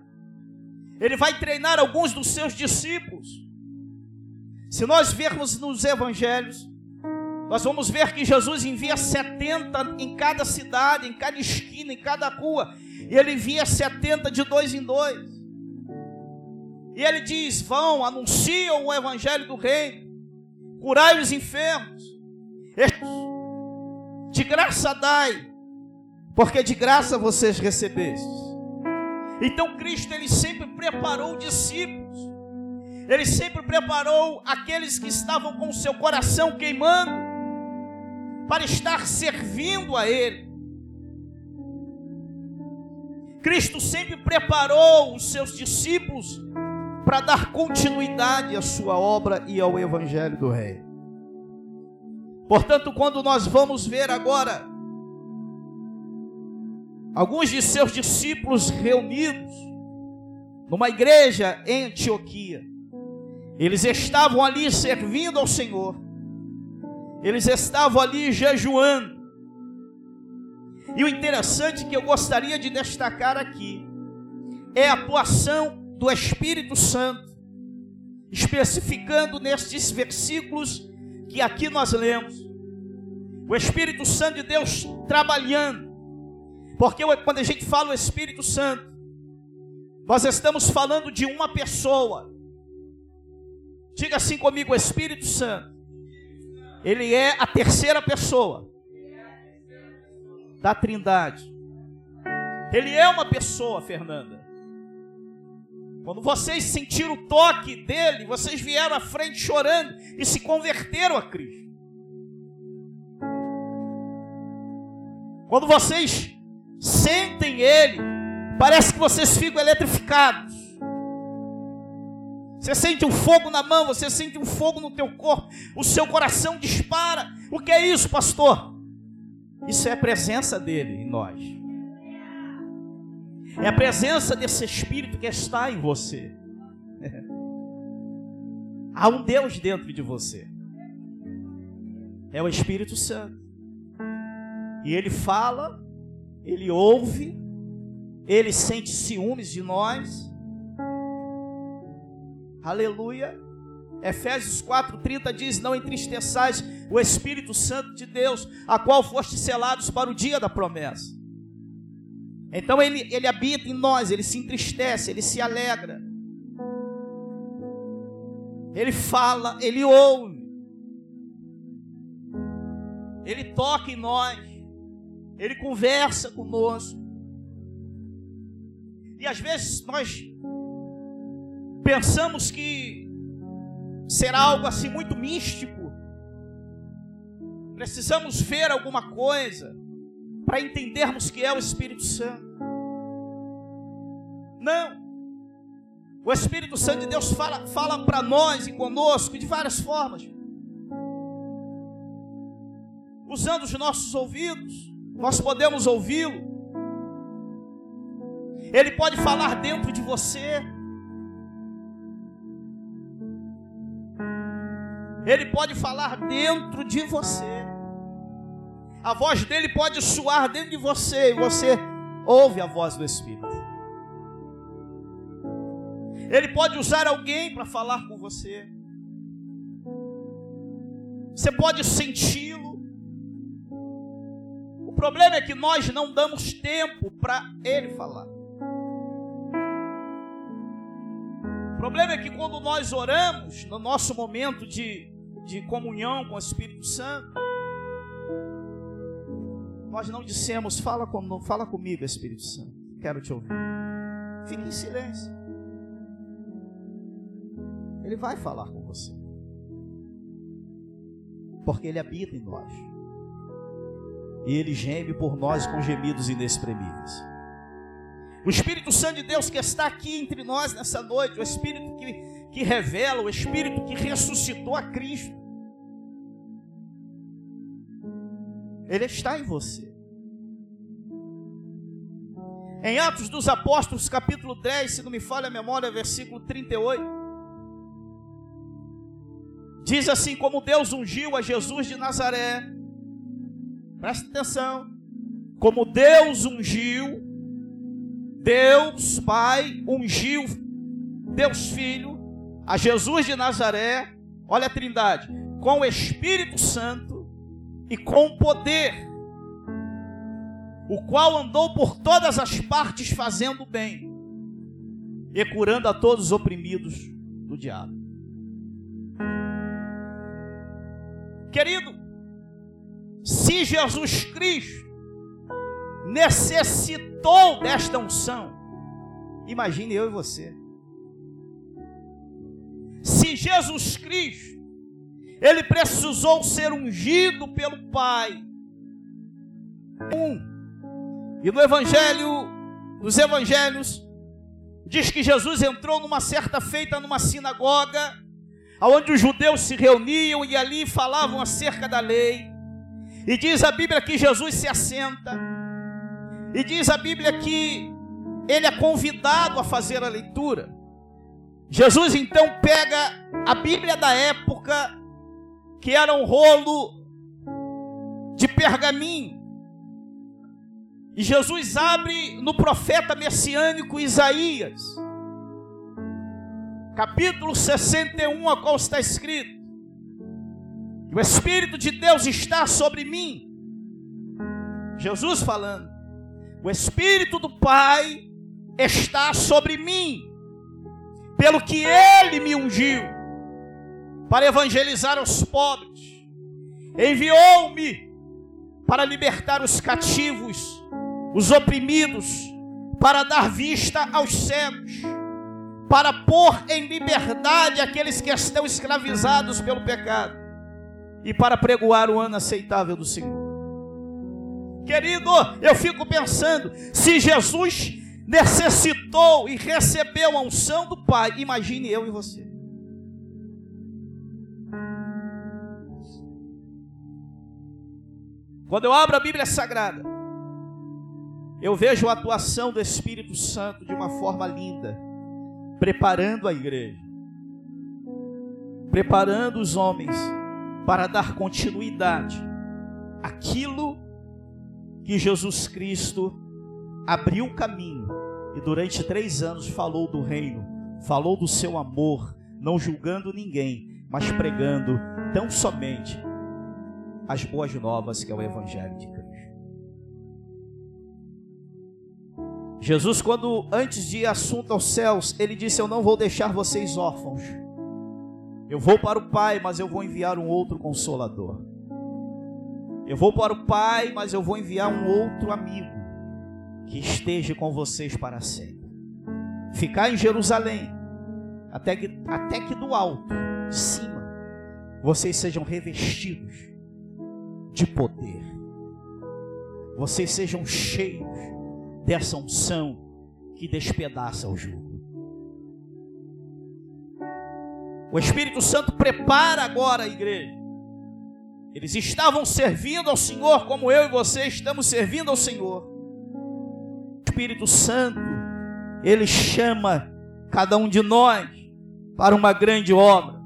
ele vai treinar alguns dos seus discípulos. Se nós vermos nos evangelhos, nós vamos ver que Jesus envia 70 em cada cidade, em cada esquina, em cada rua, e ele envia 70 de dois em dois. E ele diz: Vão, anunciam o evangelho do reino, curai os enfermos, de graça dai, porque de graça vocês recebestes. Então Cristo ele sempre preparou discípulos. Ele sempre preparou aqueles que estavam com seu coração queimando para estar servindo a ele. Cristo sempre preparou os seus discípulos para dar continuidade à sua obra e ao evangelho do rei. Portanto, quando nós vamos ver agora alguns de seus discípulos reunidos numa igreja em Antioquia. Eles estavam ali servindo ao Senhor. Eles estavam ali jejuando. E o interessante que eu gostaria de destacar aqui é a atuação do Espírito Santo, especificando nestes versículos que aqui nós lemos. O Espírito Santo de Deus trabalhando porque quando a gente fala o Espírito Santo, nós estamos falando de uma pessoa. Diga assim comigo: o Espírito Santo. Ele é a terceira pessoa da Trindade. Ele é uma pessoa, Fernanda. Quando vocês sentiram o toque dele, vocês vieram à frente chorando e se converteram a Cristo. Quando vocês sentem Ele, parece que vocês ficam eletrificados. Você sente um fogo na mão, você sente um fogo no teu corpo, o seu coração dispara. O que é isso, pastor? Isso é a presença dele em nós. É a presença desse Espírito que está em você. Há um Deus dentro de você. É o Espírito Santo. E ele fala, ele ouve, ele sente ciúmes de nós. Aleluia. Efésios 4:30 diz: Não entristeçais o Espírito Santo de Deus, a qual foste selados para o dia da promessa. Então ele, ele habita em nós, ele se entristece, ele se alegra. Ele fala, ele ouve. Ele toca em nós. Ele conversa conosco. E às vezes nós pensamos que será algo assim muito místico. Precisamos ver alguma coisa para entendermos que é o Espírito Santo. Não. O Espírito Santo de Deus fala, fala para nós e conosco de várias formas. Usando os nossos ouvidos, nós podemos ouvi-lo. Ele pode falar dentro de você. Ele pode falar dentro de você. A voz dele pode soar dentro de você e você ouve a voz do Espírito. Ele pode usar alguém para falar com você. Você pode senti-lo. O problema é que nós não damos tempo para ele falar. O problema é que quando nós oramos, no nosso momento de, de comunhão com o Espírito Santo, nós não dissemos, fala, com, fala comigo, Espírito Santo, quero te ouvir. Fique em silêncio. Ele vai falar com você. Porque Ele habita em nós. E Ele geme por nós com gemidos inexprimíveis. O Espírito Santo de Deus que está aqui entre nós nessa noite, o Espírito que, que revela, o Espírito que ressuscitou a Cristo. Ele está em você. Em Atos dos Apóstolos, capítulo 10, se não me falha a memória, versículo 38. Diz assim: Como Deus ungiu a Jesus de Nazaré, presta atenção, como Deus ungiu, Deus Pai ungiu Deus Filho a Jesus de Nazaré, olha a trindade, com o Espírito Santo e com poder, o qual andou por todas as partes fazendo bem e curando a todos os oprimidos do diabo. Querido, se Jesus Cristo necessitou desta unção, imagine eu e você. Se Jesus Cristo, ele precisou ser ungido pelo Pai. Um, e no Evangelho, nos Evangelhos, diz que Jesus entrou numa certa feita numa sinagoga onde os judeus se reuniam e ali falavam acerca da lei. E diz a Bíblia que Jesus se assenta. E diz a Bíblia que ele é convidado a fazer a leitura. Jesus então pega a Bíblia da época, que era um rolo de pergaminho. E Jesus abre no profeta messiânico Isaías capítulo 61, a qual está escrito: O Espírito de Deus está sobre mim. Jesus falando, o Espírito do Pai está sobre mim, pelo que Ele me ungiu, para evangelizar os pobres, enviou-me para libertar os cativos, os oprimidos, para dar vista aos cegos para pôr em liberdade aqueles que estão escravizados pelo pecado e para pregoar o ano aceitável do Senhor. Querido, eu fico pensando, se Jesus necessitou e recebeu a unção do Pai, imagine eu e você. Quando eu abro a Bíblia Sagrada, eu vejo a atuação do Espírito Santo de uma forma linda, preparando a igreja, preparando os homens para dar continuidade àquilo que Jesus Cristo abriu o caminho e durante três anos falou do reino, falou do seu amor, não julgando ninguém, mas pregando tão somente as boas novas que é o Evangelho de Cristo. Jesus, quando antes de assunto aos céus, ele disse: Eu não vou deixar vocês órfãos. Eu vou para o Pai, mas eu vou enviar um outro consolador. Eu vou para o Pai, mas eu vou enviar um outro amigo que esteja com vocês para sempre. Ficar em Jerusalém, até que, até que do alto, de cima, vocês sejam revestidos de poder. Vocês sejam cheios dessa unção que despedaça o jugo. O Espírito Santo prepara agora a igreja. Eles estavam servindo ao Senhor como eu e você estamos servindo ao Senhor. Espírito Santo, ele chama cada um de nós para uma grande obra.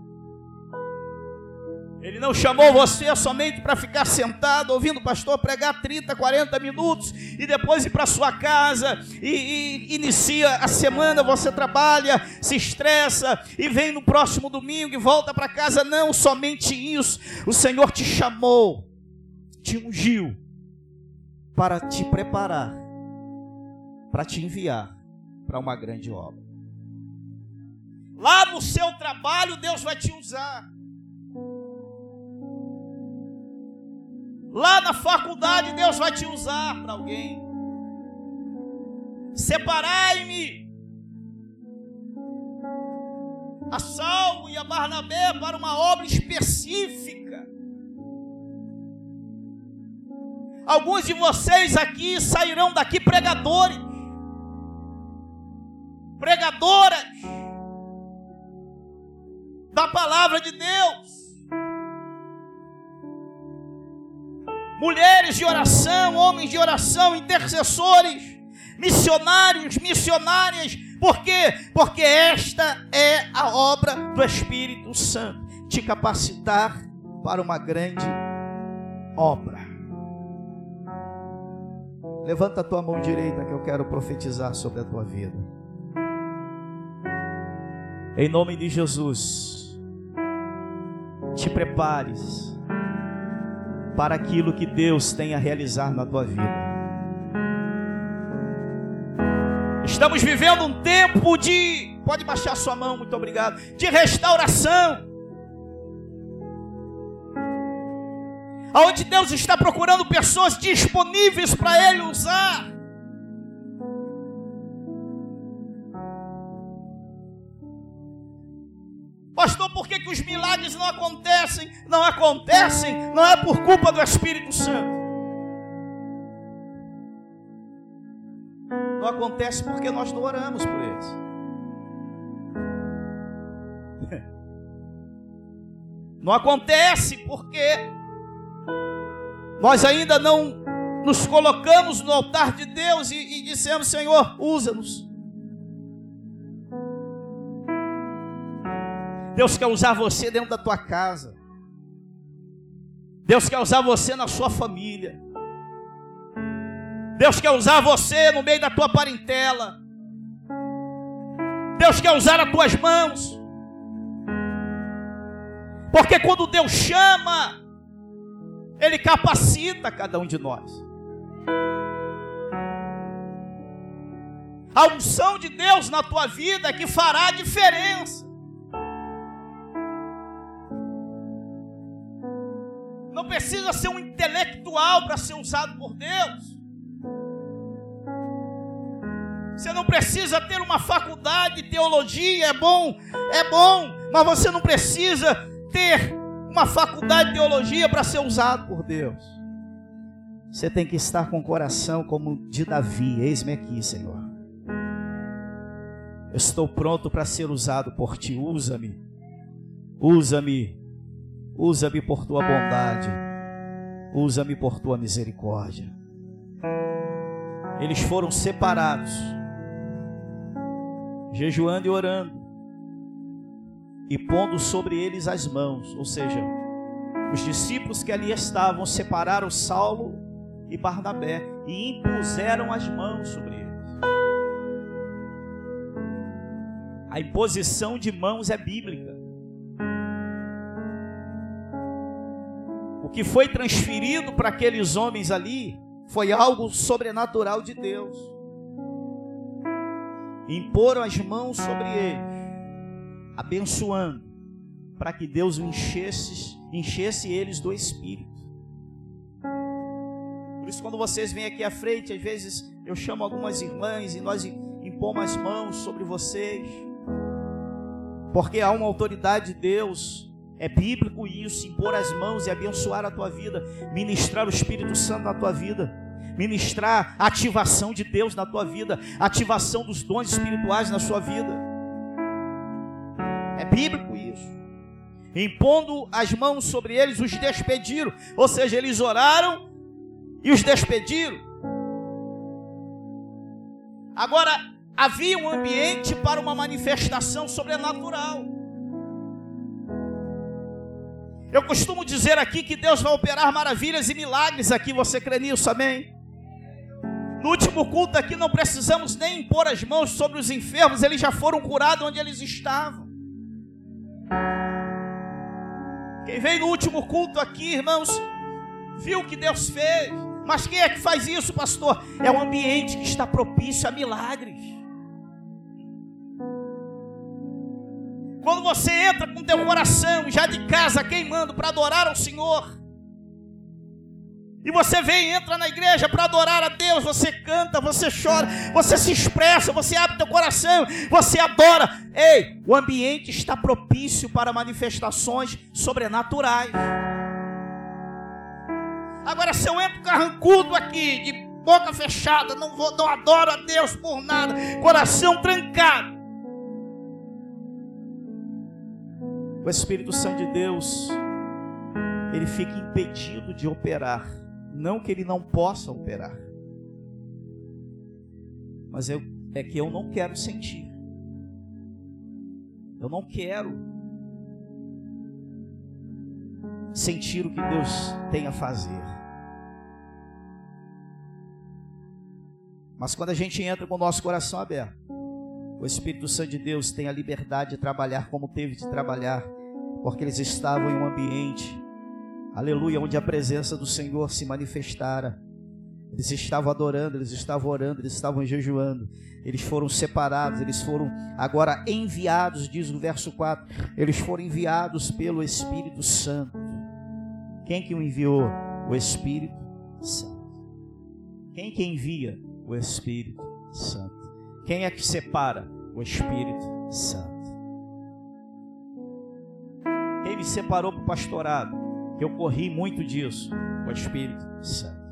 Ele não chamou você somente para ficar sentado ouvindo o pastor pregar 30, 40 minutos e depois ir para sua casa e, e, inicia a semana, você trabalha, se estressa e vem no próximo domingo e volta para casa. Não, somente isso. O Senhor te chamou, te ungiu para te preparar para te enviar para uma grande obra. Lá no seu trabalho, Deus vai te usar. Lá na faculdade, Deus vai te usar para alguém. Separai-me a Saulo e a Barnabé para uma obra específica. Alguns de vocês aqui sairão daqui pregadores pregadoras da palavra de Deus. Mulheres de oração, homens de oração, intercessores, missionários, missionárias. Por quê? Porque esta é a obra do Espírito Santo te capacitar para uma grande obra. Levanta a tua mão direita que eu quero profetizar sobre a tua vida. Em nome de Jesus, te prepares para aquilo que Deus tem a realizar na tua vida. Estamos vivendo um tempo de, pode baixar sua mão, muito obrigado, de restauração. Onde Deus está procurando pessoas disponíveis para Ele usar. Pastor, por que, os milagres não acontecem? Não acontecem, não é por culpa do Espírito Santo. Não acontece porque nós não oramos por eles. Não acontece porque nós ainda não nos colocamos no altar de Deus e, e dissemos: Senhor, usa-nos. Deus quer usar você dentro da tua casa. Deus quer usar você na sua família. Deus quer usar você no meio da tua parentela. Deus quer usar as tuas mãos. Porque quando Deus chama, Ele capacita cada um de nós. A unção de Deus na tua vida é que fará a diferença. Precisa ser um intelectual para ser usado por Deus. Você não precisa ter uma faculdade de teologia, é bom, é bom, mas você não precisa ter uma faculdade de teologia para ser usado por Deus. Você tem que estar com o coração como de Davi. Eis-me aqui, Senhor. Eu estou pronto para ser usado por ti. Usa-me. Usa-me. Usa-me por tua bondade. Usa-me por tua misericórdia. Eles foram separados, jejuando e orando, e pondo sobre eles as mãos, ou seja, os discípulos que ali estavam separaram Saulo e Barnabé e impuseram as mãos sobre eles. A imposição de mãos é bíblica. Que foi transferido para aqueles homens ali foi algo sobrenatural de Deus. Imporam as mãos sobre eles, abençoando, para que Deus enchesse, enchesse eles do Espírito. Por isso, quando vocês vêm aqui à frente, às vezes eu chamo algumas irmãs e nós impomos as mãos sobre vocês porque há uma autoridade de Deus. É bíblico isso, impor as mãos e abençoar a tua vida, ministrar o Espírito Santo na tua vida, ministrar a ativação de Deus na tua vida, ativação dos dons espirituais na sua vida. É bíblico isso. Impondo as mãos sobre eles, os despediram, ou seja, eles oraram e os despediram. Agora, havia um ambiente para uma manifestação sobrenatural. Eu costumo dizer aqui que Deus vai operar maravilhas e milagres aqui, você crê nisso, amém? No último culto aqui não precisamos nem impor as mãos sobre os enfermos, eles já foram curados onde eles estavam. Quem veio no último culto aqui, irmãos, viu o que Deus fez. Mas quem é que faz isso, pastor? É um ambiente que está propício a milagres. Quando você entra com teu coração já de casa queimando para adorar ao Senhor, e você vem entra na igreja para adorar a Deus, você canta, você chora, você se expressa, você abre teu coração, você adora. Ei, o ambiente está propício para manifestações sobrenaturais. Agora, se eu entro carrancudo aqui, de boca fechada, não, vou, não adoro a Deus por nada, coração trancado, o Espírito Santo de Deus, ele fica impedido de operar. Não que ele não possa operar, mas eu, é que eu não quero sentir. Eu não quero sentir o que Deus tem a fazer. Mas quando a gente entra com o nosso coração aberto, o Espírito Santo de Deus tem a liberdade de trabalhar como teve de trabalhar, porque eles estavam em um ambiente, aleluia, onde a presença do Senhor se manifestara. Eles estavam adorando, eles estavam orando, eles estavam jejuando. Eles foram separados, eles foram agora enviados, diz o verso 4. Eles foram enviados pelo Espírito Santo. Quem que o enviou? O Espírito Santo. Quem que envia? O Espírito Santo. Quem é que separa? O Espírito Santo. Quem me separou para o pastorado? Que eu corri muito disso. O Espírito Santo.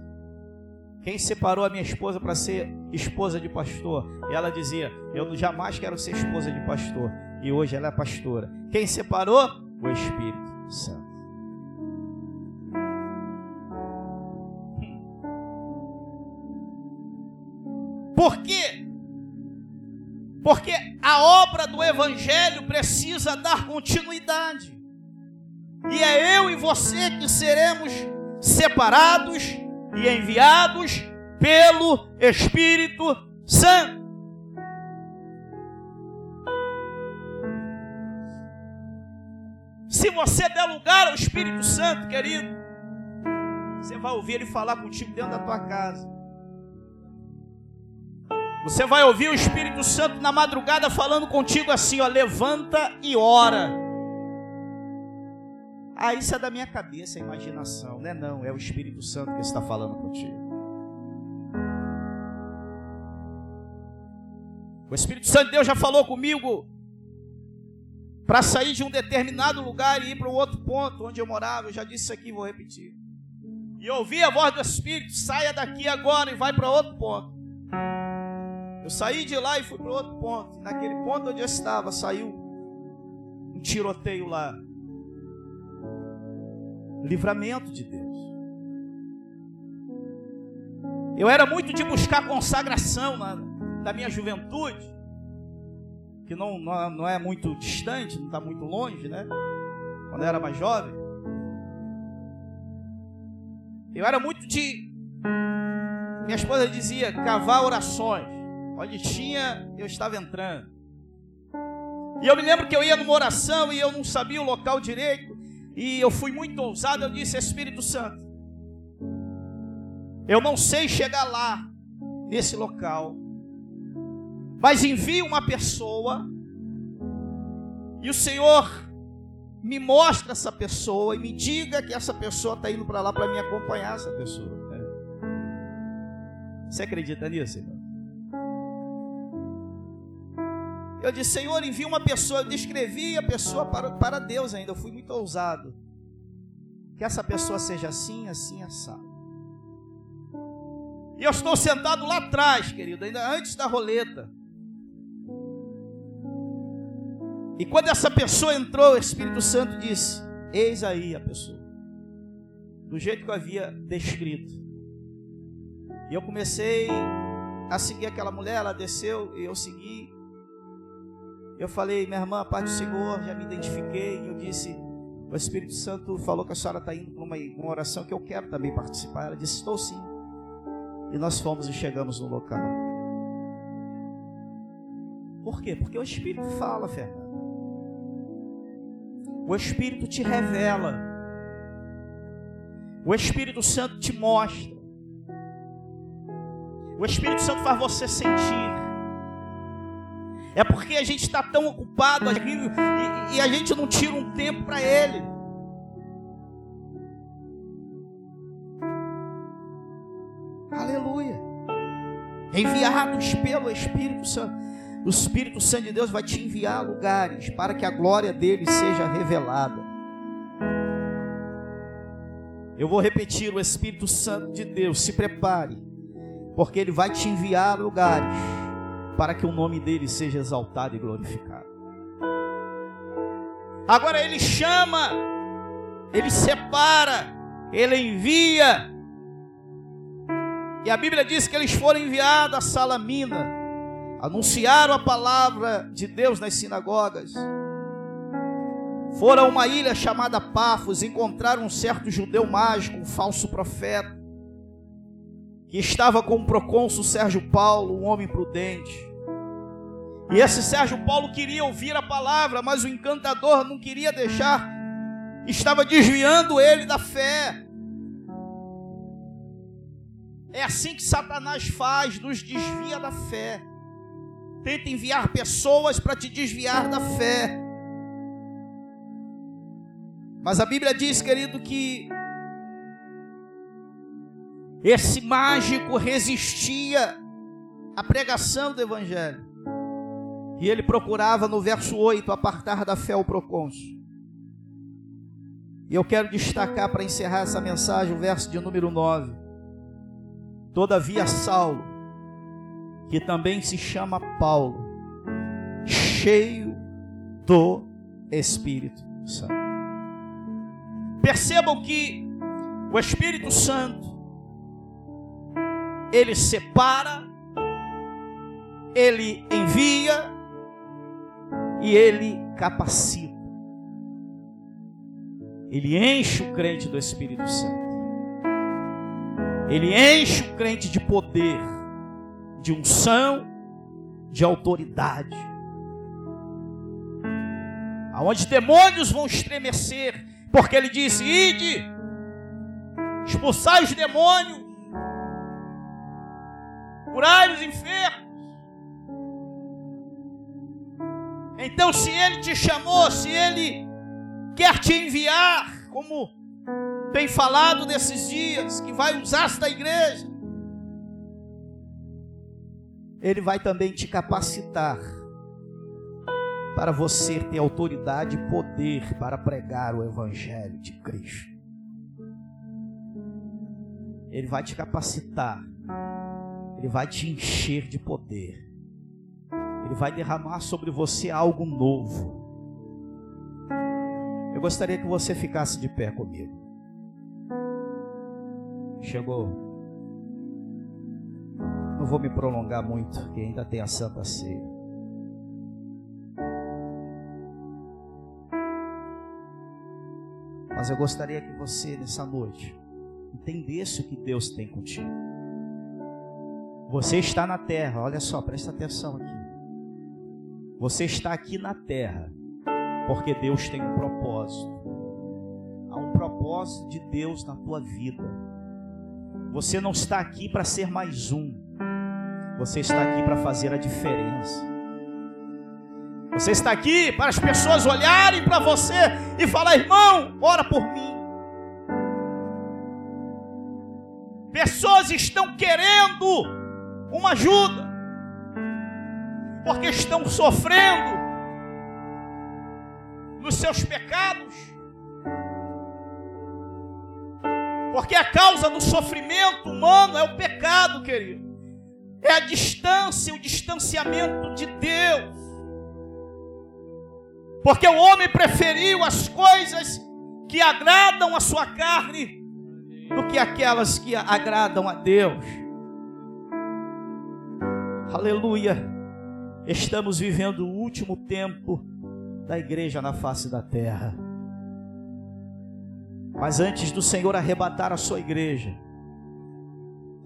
Quem separou a minha esposa para ser esposa de pastor? Ela dizia: Eu jamais quero ser esposa de pastor. E hoje ela é pastora. Quem separou? O Espírito Santo. Por quê? Porque a obra do Evangelho precisa dar continuidade. E é eu e você que seremos separados e enviados pelo Espírito Santo. Se você der lugar ao Espírito Santo, querido, você vai ouvir ele falar contigo dentro da tua casa. Você vai ouvir o Espírito Santo na madrugada falando contigo assim, ó, levanta e ora. Ah, isso é da minha cabeça, a imaginação, não é não, é o Espírito Santo que está falando contigo. O Espírito Santo de Deus já falou comigo para sair de um determinado lugar e ir para um outro ponto onde eu morava. Eu já disse isso aqui, vou repetir. E ouvi a voz do Espírito: saia daqui agora e vai para outro ponto. Eu saí de lá e fui para outro ponto. Naquele ponto onde eu estava, saiu um tiroteio lá. Livramento de Deus. Eu era muito de buscar consagração na, da minha juventude, que não, não, não é muito distante, não está muito longe, né? Quando eu era mais jovem. Eu era muito de. Minha esposa dizia cavar orações. Onde tinha, eu estava entrando. E eu me lembro que eu ia numa oração e eu não sabia o local direito. E eu fui muito ousado. Eu disse: Espírito Santo, eu não sei chegar lá, nesse local. Mas envie uma pessoa. E o Senhor me mostra essa pessoa e me diga que essa pessoa está indo para lá para me acompanhar essa pessoa. Né? Você acredita nisso, irmão? Eu disse, Senhor, envia uma pessoa. Eu descrevi a pessoa para, para Deus ainda. Eu fui muito ousado. Que essa pessoa seja assim, assim, assado. E eu estou sentado lá atrás, querido, ainda antes da roleta. E quando essa pessoa entrou, o Espírito Santo disse: Eis aí a pessoa. Do jeito que eu havia descrito. E eu comecei a seguir aquela mulher, ela desceu e eu segui. Eu falei, minha irmã, Pai do Senhor, já me identifiquei. E eu disse, o Espírito Santo falou que a senhora está indo para uma, uma oração que eu quero também participar. Ela disse, estou sim. E nós fomos e chegamos no local. Por quê? Porque o Espírito fala, Fernando. O Espírito te revela. O Espírito Santo te mostra. O Espírito Santo faz você sentir. É porque a gente está tão ocupado e, e a gente não tira um tempo para Ele. Aleluia. Enviados pelo Espírito Santo. O Espírito Santo de Deus vai te enviar a lugares para que a glória dele seja revelada. Eu vou repetir: o Espírito Santo de Deus, se prepare, porque ele vai te enviar a lugares para que o nome dele seja exaltado e glorificado. Agora ele chama, ele separa, ele envia. E a Bíblia diz que eles foram enviados a Salamina, anunciaram a palavra de Deus nas sinagogas. Foram a uma ilha chamada Pafos, encontraram um certo judeu mágico, um falso profeta, que estava com o procônsul Sérgio Paulo, um homem prudente. E esse Sérgio Paulo queria ouvir a palavra, mas o encantador não queria deixar, estava desviando ele da fé. É assim que Satanás faz, nos desvia da fé. Tenta enviar pessoas para te desviar da fé. Mas a Bíblia diz, querido, que esse mágico resistia à pregação do Evangelho. E ele procurava no verso 8 apartar da fé o procônsul. E eu quero destacar para encerrar essa mensagem o verso de número 9. Todavia Saulo, que também se chama Paulo, cheio do Espírito Santo. Percebam que o Espírito Santo ele separa, ele envia e ele capacita. Ele enche o crente do Espírito Santo. Ele enche o crente de poder, de unção, de autoridade. Aonde demônios vão estremecer, porque ele disse: Ide, expulsai os demônios, curai os enfermos. Então, se Ele te chamou, se Ele quer te enviar, como tem falado nesses dias, que vai usar esta igreja, Ele vai também te capacitar para você ter autoridade e poder para pregar o Evangelho de Cristo. Ele vai te capacitar. Ele vai te encher de poder. Ele vai derramar sobre você algo novo. Eu gostaria que você ficasse de pé comigo. Chegou. Não vou me prolongar muito, que ainda tem a Santa Ceia. Mas eu gostaria que você, nessa noite, entendesse o que Deus tem contigo. Você está na terra, olha só, presta atenção aqui. Você está aqui na terra porque Deus tem um propósito. Há um propósito de Deus na tua vida. Você não está aqui para ser mais um. Você está aqui para fazer a diferença. Você está aqui para as pessoas olharem para você e falar: irmão, ora por mim. Pessoas estão querendo uma ajuda, porque estão sofrendo nos seus pecados, porque a causa do sofrimento humano é o pecado, querido, é a distância, o distanciamento de Deus. Porque o homem preferiu as coisas que agradam a sua carne do que aquelas que agradam a Deus. Aleluia. Estamos vivendo o último tempo da igreja na face da terra. Mas antes do Senhor arrebatar a sua igreja,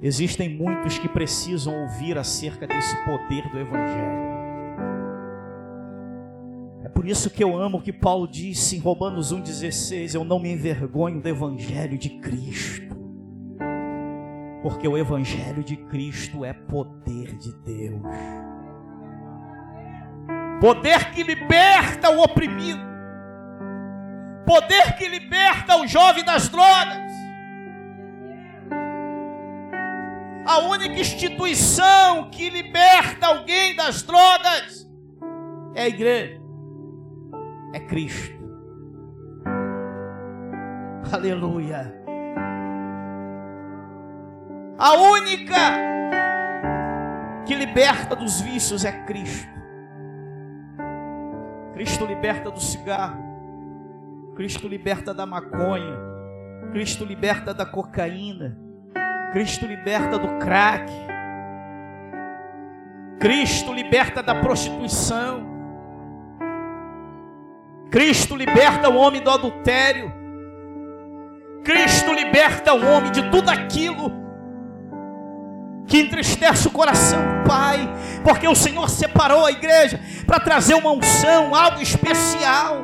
existem muitos que precisam ouvir acerca desse poder do Evangelho. É por isso que eu amo o que Paulo disse em Romanos 1,16: Eu não me envergonho do Evangelho de Cristo, porque o Evangelho de Cristo é poder de Deus poder que liberta o oprimido, poder que liberta o jovem das drogas. A única instituição que liberta alguém das drogas é a igreja é Cristo. Aleluia. A única que liberta dos vícios é Cristo. Cristo liberta do cigarro. Cristo liberta da maconha. Cristo liberta da cocaína. Cristo liberta do crack. Cristo liberta da prostituição. Cristo liberta o homem do adultério. Cristo liberta o homem de tudo aquilo que entristece o coração do Pai, porque o Senhor separou a igreja para trazer uma unção, algo especial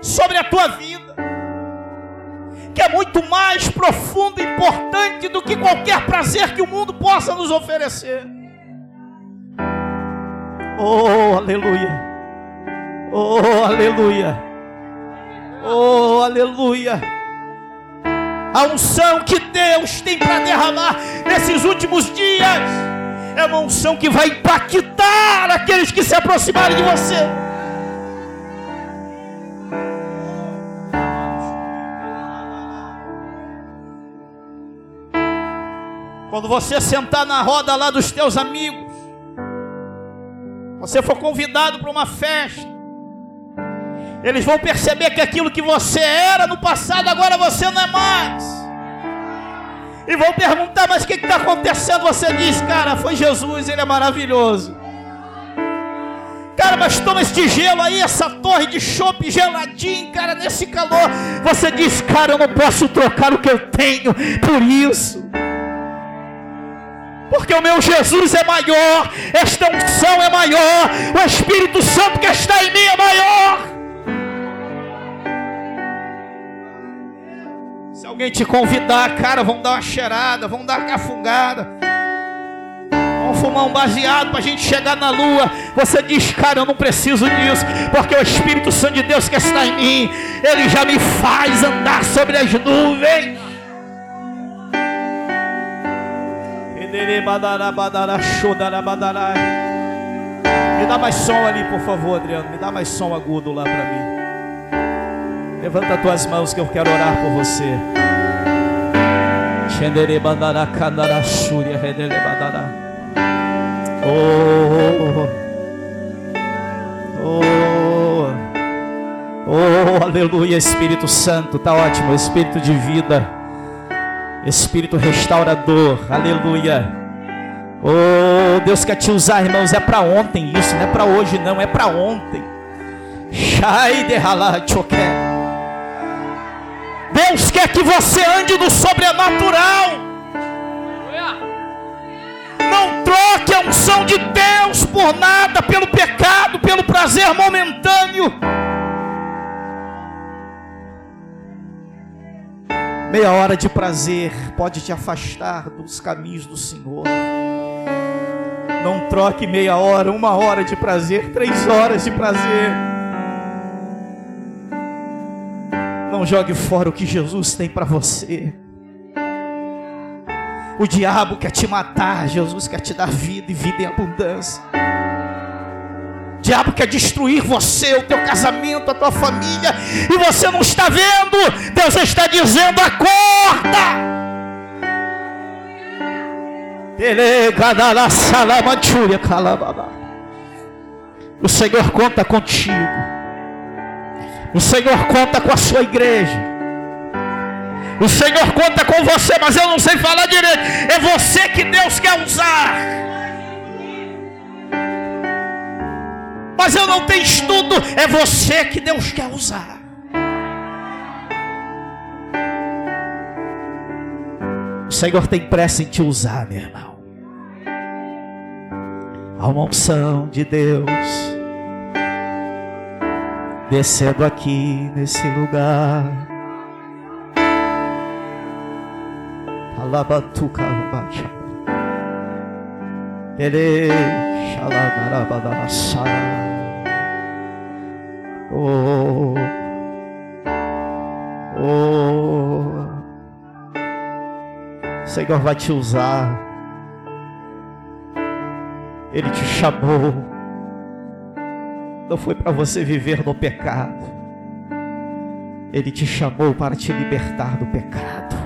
sobre a tua vida, que é muito mais profundo e importante do que qualquer prazer que o mundo possa nos oferecer. Oh, aleluia! Oh, aleluia! Oh, aleluia! A unção que Deus tem para derramar nesses últimos dias é uma unção que vai impactar aqueles que se aproximarem de você. Quando você sentar na roda lá dos teus amigos, você for convidado para uma festa, eles vão perceber que aquilo que você era no passado, agora você não é mais. E vão perguntar, mas o que está acontecendo? Você diz, cara, foi Jesus, ele é maravilhoso. Cara, mas toma este gelo aí, essa torre de chope geladinho, cara, nesse calor. Você diz, cara, eu não posso trocar o que eu tenho por isso porque o meu Jesus é maior, esta unção é maior, o Espírito Santo que está em mim é maior. Alguém te convidar, cara, vamos dar uma cheirada, vamos dar uma cafungada. Vamos fumar um baseado para a gente chegar na lua. Você diz, cara, eu não preciso disso, porque o Espírito Santo de Deus que está em mim, ele já me faz andar sobre as nuvens. Me dá mais som ali, por favor, Adriano. Me dá mais som agudo lá para mim. Levanta as tuas mãos que eu quero orar por você. Bandara. Oh, oh, oh, aleluia, Espírito Santo, tá ótimo, Espírito de vida, Espírito restaurador, aleluia. Oh, Deus quer te usar, irmãos, é para ontem isso, não é para hoje não, é para ontem. Shai de choquer. Deus quer que você ande no sobrenatural. Não troque a unção de Deus por nada, pelo pecado, pelo prazer momentâneo. Meia hora de prazer pode te afastar dos caminhos do Senhor. Não troque meia hora, uma hora de prazer, três horas de prazer Não jogue fora o que Jesus tem para você. O diabo quer te matar, Jesus quer te dar vida e vida em abundância. O diabo quer destruir você, o teu casamento, a tua família, e você não está vendo. Deus está dizendo: acorda. O Senhor conta contigo. O Senhor conta com a sua igreja. O Senhor conta com você, mas eu não sei falar direito. É você que Deus quer usar. Mas eu não tenho estudo. É você que Deus quer usar. O Senhor tem pressa em te usar, meu irmão. Há uma unção de Deus descendo aqui nesse lugar. Alabatuca alabacha. Ele xalagarabadabassa. Oh. Oh. O Senhor vai te usar. Ele te chamou não foi para você viver no pecado. Ele te chamou para te libertar do pecado.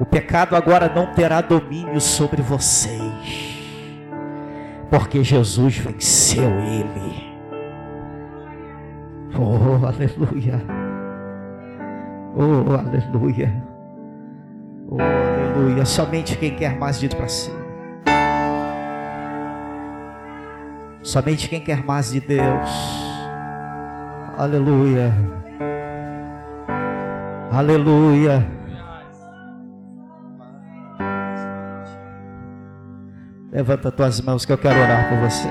O pecado agora não terá domínio sobre vocês, porque Jesus venceu ele. Oh, aleluia. Oh, aleluia. Oh, aleluia. Somente quem quer mais de para si. Somente quem quer mais de Deus. Aleluia. Aleluia. Levanta tuas mãos que eu quero orar por você.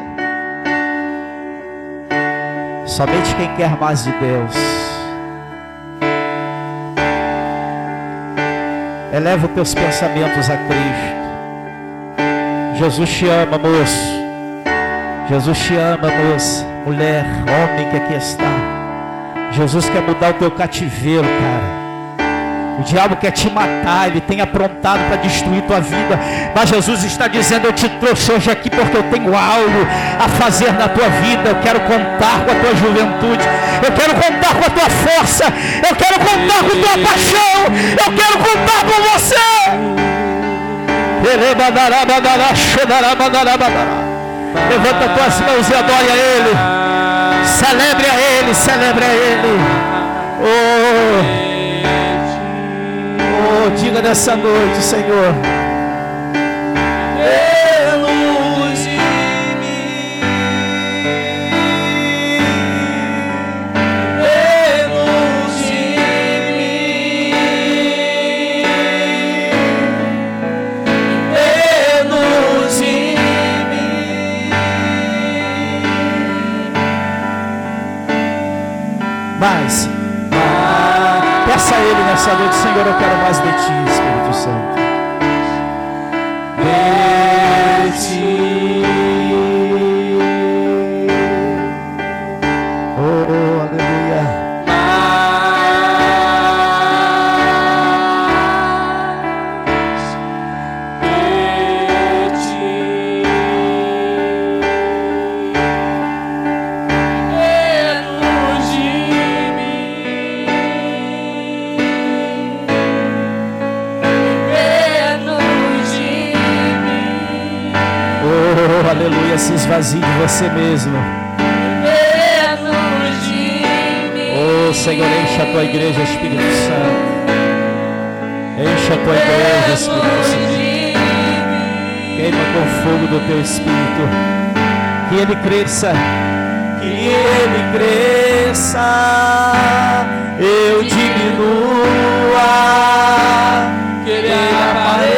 Somente quem quer mais de Deus. Eleva os teus pensamentos a Cristo. Jesus te ama, moço. Jesus te ama, moça, mulher, homem que aqui está. Jesus quer mudar o teu cativeiro, cara. O diabo quer te matar, ele tem aprontado para destruir tua vida. Mas Jesus está dizendo: Eu te trouxe hoje aqui porque eu tenho algo a fazer na tua vida. Eu quero contar com a tua juventude. Eu quero contar com a tua força. Eu quero contar com a tua paixão. Eu quero contar com você. Levanta tuas mãos e adore a Ele. Celebre a Ele, celebre a Ele. Oh, oh diga nessa noite, Senhor. Mais. Peça a Ele nessa noite, Senhor, eu quero mais de Ti, Espírito Santo. De Ti. Esvazie de você mesmo. Oh Senhor, enche a tua igreja, Espírito Santo. Enche a tua igreja, Espírito Santo. Queima com fogo do teu Espírito. Que ele cresça. Que ele cresça. Eu diminua. Que ele apareça,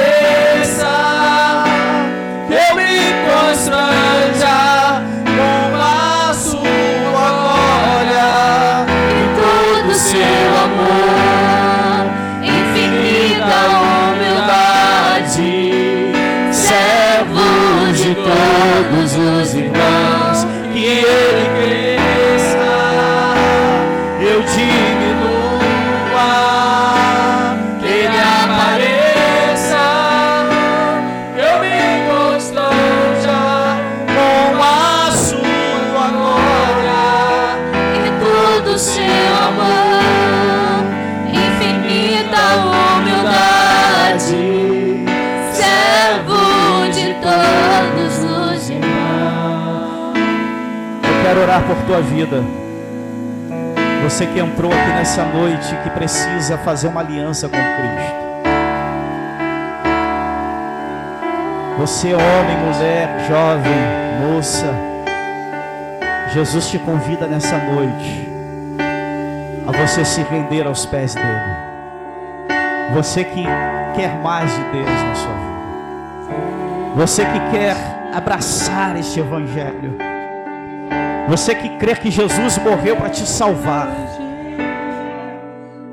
tua vida. Você que entrou aqui nessa noite, que precisa fazer uma aliança com Cristo. Você, homem, mulher, jovem, moça, Jesus te convida nessa noite a você se render aos pés dele. Você que quer mais de Deus na sua vida. Você que quer abraçar este evangelho. Você que crê que Jesus morreu para te salvar.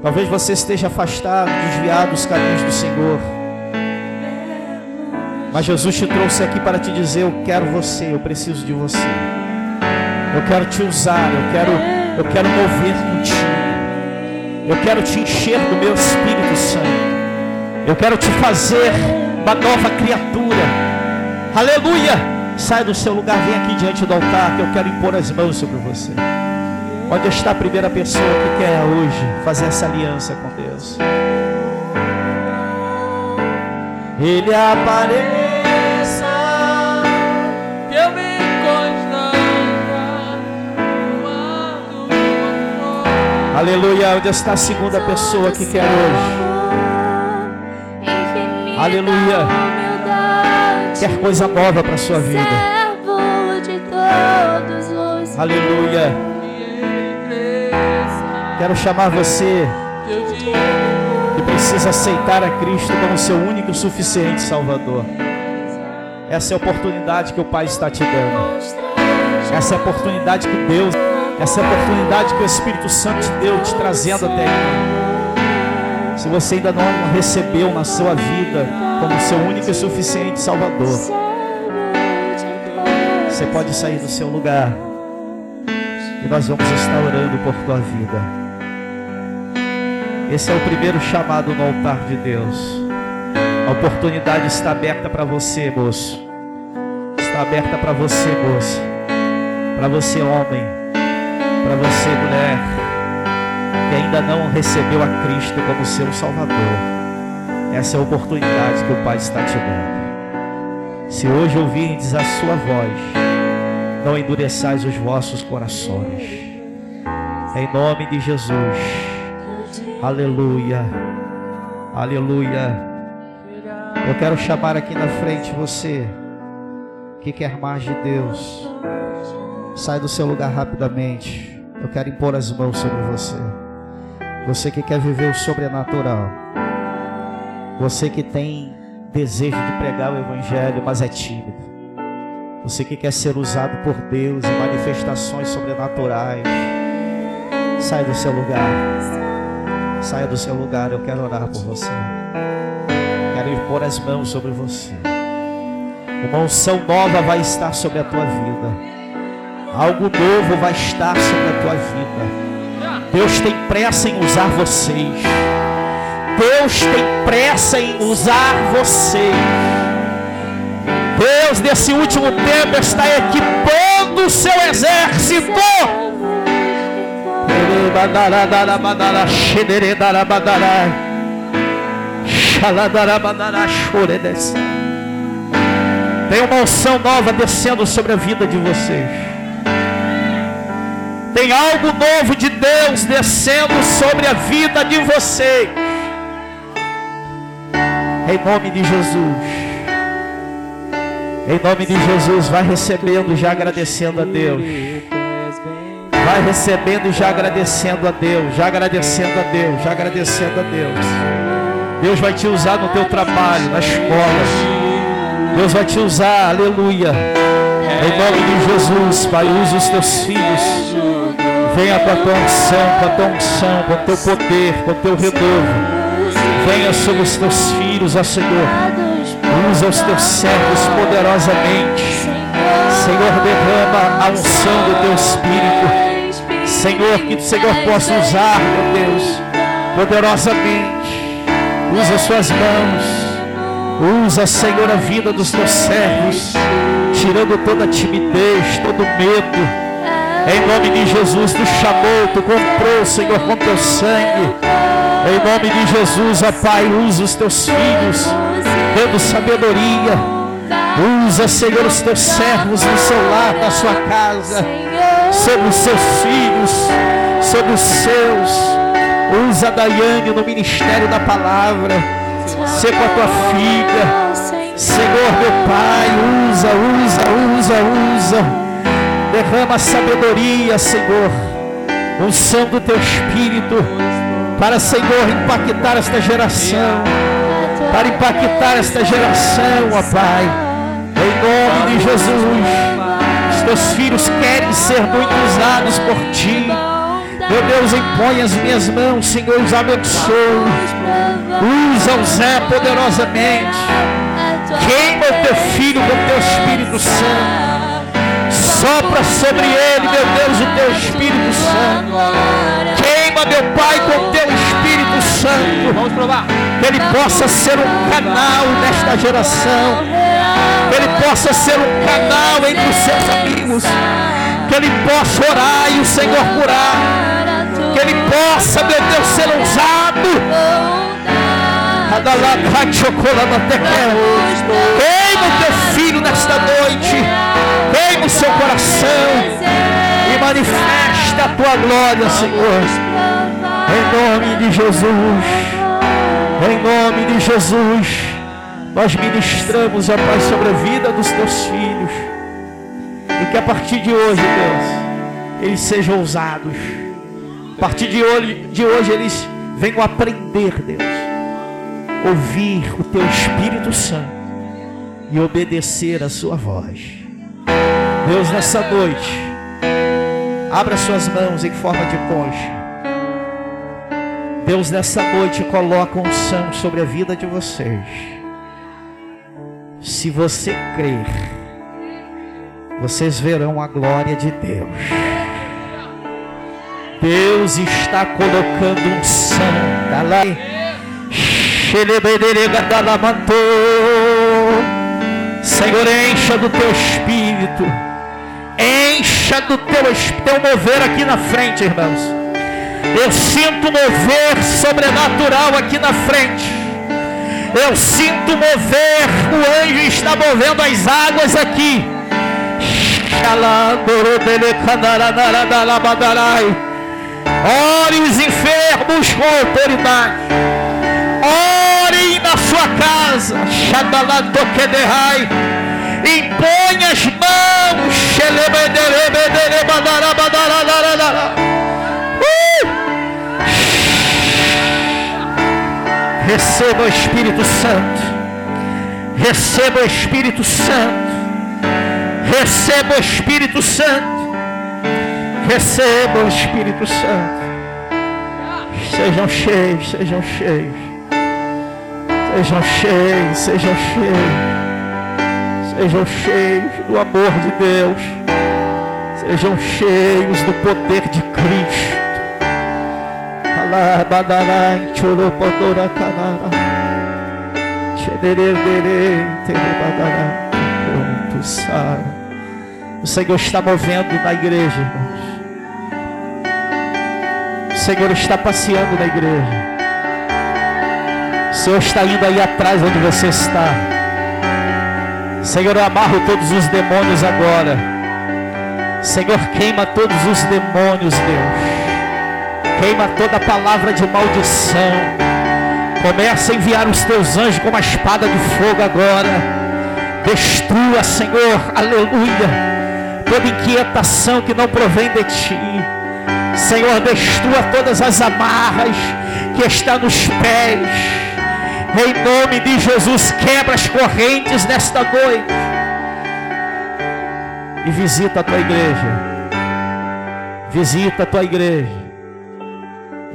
Talvez você esteja afastado, desviado dos caminhos do Senhor. Mas Jesus te trouxe aqui para te dizer: Eu quero você, eu preciso de você. Eu quero te usar, eu quero, eu quero mover contigo. Eu quero te encher do meu Espírito Santo. Eu quero te fazer uma nova criatura. Aleluia! Sai do seu lugar, vem aqui diante do altar que eu quero impor as mãos sobre você. Onde está a primeira pessoa que quer hoje fazer essa aliança com Deus? Ele apareça. que eu me glória. Aleluia. Onde está a segunda pessoa que quer hoje? Aleluia. Quer coisa nova para sua vida. Aleluia. Quero chamar você que precisa aceitar a Cristo como seu único e suficiente Salvador. Essa é a oportunidade que o Pai está te dando. Essa é a oportunidade que Deus, essa é a oportunidade que o Espírito Santo te deu, te trazendo até aqui. Se você ainda não recebeu na sua vida como seu único e suficiente Salvador, você pode sair do seu lugar e nós vamos estar orando por tua vida. Esse é o primeiro chamado no altar de Deus. A oportunidade está aberta para você, moço. Está aberta para você, moça. Para você, homem. Para você, mulher. Que ainda não recebeu a Cristo como seu Salvador. Essa é a oportunidade que o Pai está te dando. Se hoje ouvirdes a sua voz, não endureçais os vossos corações. Em nome de Jesus. Aleluia. Aleluia. Eu quero chamar aqui na frente você que quer mais de Deus. Sai do seu lugar rapidamente. Eu quero impor as mãos sobre você. Você que quer viver o sobrenatural. Você que tem desejo de pregar o evangelho, mas é tímido. Você que quer ser usado por Deus em manifestações sobrenaturais. Sai do seu lugar. Saia do seu lugar, eu quero orar por você. Quero impor as mãos sobre você. Uma unção nova vai estar sobre a tua vida. Algo novo vai estar sobre a tua vida. Deus tem pressa em usar vocês. Deus tem pressa em usar vocês. Deus, nesse último tempo, está equipando o seu exército. Tem uma unção nova descendo sobre a vida de vocês. Tem algo novo de Deus descendo sobre a vida de vocês. Em nome de Jesus. Em nome de Jesus, vai recebendo já agradecendo a Deus. Vai recebendo já agradecendo a Deus, já agradecendo a Deus, já agradecendo a Deus. Deus vai te usar no teu trabalho, na escola. Deus vai te usar, aleluia. Em nome de Jesus, Pai, usa os teus filhos. Venha com a tua unção, com a tua unção, com o teu poder, com o teu renovo. Venha sobre os teus filhos, ó Senhor. Usa os teus servos poderosamente. Senhor, derrama a unção do teu Espírito. Senhor, que o Senhor possa usar, meu Deus, poderosamente. Usa suas mãos. Usa, Senhor, a vida dos teus servos, tirando toda timidez, todo medo. Em nome de Jesus, tu chamou, tu comprou, Senhor, com teu sangue. Em nome de Jesus, ó Pai, usa os teus filhos, dando sabedoria. Usa, Senhor, os teus servos no seu lar, na sua casa sobre os seus filhos, sobre os seus. Usa Daiane no ministério da palavra. Ser com a tua filha. Senhor, meu Pai, usa, usa, usa, usa. Derrama sabedoria, Senhor. Unção do teu espírito. Para, Senhor, impactar esta geração. Para impactar esta geração, ó Pai. Em nome de Jesus teus filhos querem ser muito usados por ti. Meu Deus, impõe as minhas mãos, Senhor, os abençoe. Usa o Zé poderosamente. Queima o teu filho com o teu Espírito Santo. Sopra sobre ele, meu Deus, o teu Espírito Santo. Queima, meu Pai, com o teu Santo. Vamos provar. Que ele possa ser um canal nesta geração que Ele possa ser um canal entre os seus amigos, que Ele possa orar e o Senhor curar, que Ele possa, meu Deus, ser usado. Queima o teu filho nesta noite, queima o seu coração e manifesta a tua glória, Senhor. Em nome de Jesus, em nome de Jesus. Nós ministramos, ó Pai, sobre a vida dos teus filhos. E que a partir de hoje, Deus, eles sejam ousados. A partir de hoje, de hoje eles venham aprender, Deus. Ouvir o teu Espírito Santo e obedecer a sua voz. Deus, nessa noite, abra suas mãos em forma de concha. Deus, nessa noite, coloca unção sobre a vida de vocês. Se você crer, vocês verão a glória de Deus. Deus está colocando um santo. Senhor, encha do teu espírito. Encha do teu, teu mover aqui na frente, irmãos. Eu sinto mover sobrenatural aqui na frente. Eu sinto mover, o anjo está movendo as águas aqui. Ore os enfermos com autoridade. Orem na sua casa. Impõe as mãos. Receba o Espírito Santo. Receba o Espírito Santo. Receba o Espírito Santo. Receba o Espírito Santo. Sejam cheios, sejam cheios. Sejam cheios, sejam cheios. Sejam cheios do amor de Deus. Sejam cheios do poder de Cristo. Badarai Choropodora Canara Pronto, Sara. O Senhor está movendo na igreja, irmãos. O Senhor está passeando na igreja. O Senhor está indo aí atrás onde você está. Senhor, eu amarro todos os demônios agora. Senhor, queima todos os demônios, Deus. Queima toda palavra de maldição. Começa a enviar os teus anjos com uma espada de fogo agora. Destrua, Senhor, aleluia, toda inquietação que não provém de ti. Senhor, destrua todas as amarras que estão nos pés em nome de Jesus, quebra as correntes nesta noite. E visita a tua igreja. Visita a tua igreja.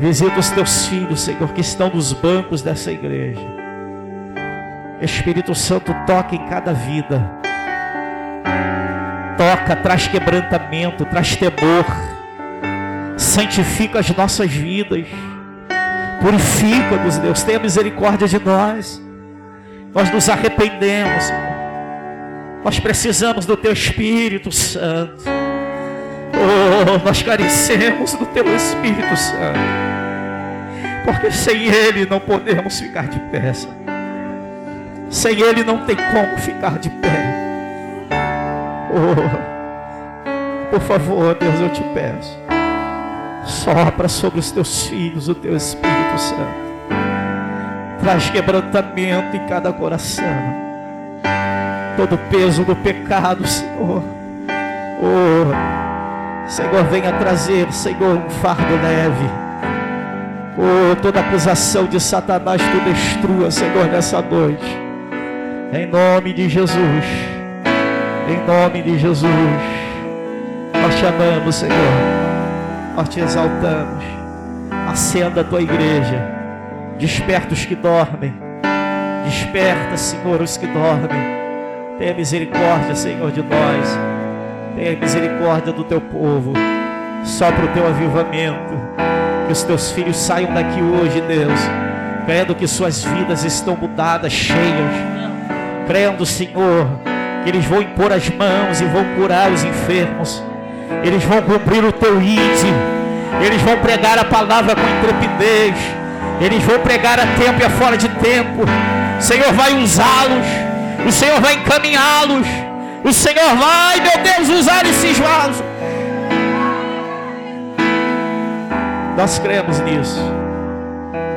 Visita os teus filhos, Senhor, que estão nos bancos dessa igreja. Espírito Santo, toca em cada vida. Toca, traz quebrantamento, traz temor. Santifica as nossas vidas Purifica-nos, Deus. Tenha misericórdia de nós. Nós nos arrependemos. Nós precisamos do Teu Espírito Santo. Oh, nós carecemos do Teu Espírito Santo. Porque sem Ele não podemos ficar de pé. Sem Ele não tem como ficar de pé. Oh, por favor, Deus, eu te peço. Sopra sobre os teus filhos o teu Espírito Santo. Traz quebrantamento em cada coração. Todo peso do pecado, Senhor. Oh, Senhor, venha trazer, Senhor, um fardo leve. Oh, toda acusação de Satanás tu destrua, Senhor, nessa noite. Em nome de Jesus. Em nome de Jesus. Nós te amamos, Senhor. Nós te exaltamos. Acenda a tua igreja. Desperta os que dormem. Desperta, Senhor, os que dormem. Tenha misericórdia, Senhor, de nós. Tenha misericórdia do teu povo. Sopra o teu avivamento. Que os teus filhos saiam daqui hoje, Deus. Crendo que suas vidas estão mudadas, cheias. Crendo, Senhor, que eles vão impor as mãos e vão curar os enfermos eles vão cumprir o teu ide. Eles vão pregar a palavra com intrepidez. Eles vão pregar a tempo e a fora de tempo. O Senhor vai usá-los. O Senhor vai encaminhá-los. O Senhor vai, meu Deus, usar esses vasos. Nós cremos nisso.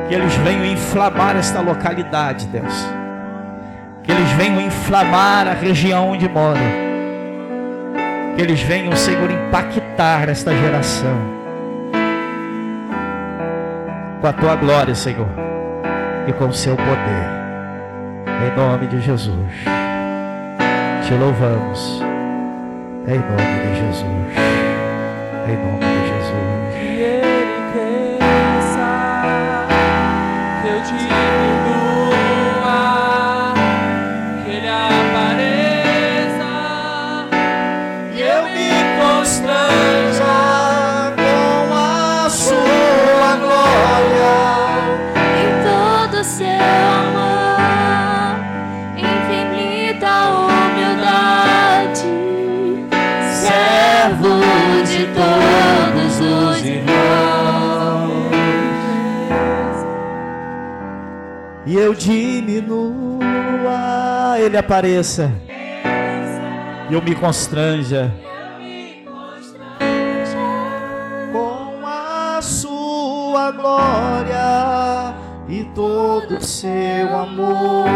Que eles venham inflamar esta localidade, Deus. Que eles venham inflamar a região onde moram que eles venham, Senhor, impactar esta geração com a tua glória, Senhor, e com o seu poder. Em nome de Jesus. Te louvamos. Em nome de Jesus. Em nome de Jesus. Eu diminua, ele apareça. E eu me constranja. Com a sua glória e todo o seu amor,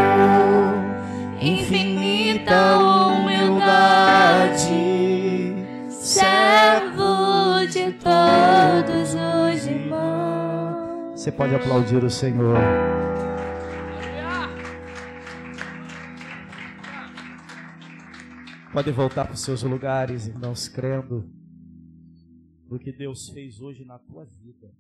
infinita humildade, servo de todos os irmãos. Você pode aplaudir o Senhor. Pode voltar para os seus lugares, irmãos, crendo no que Deus fez hoje na tua vida.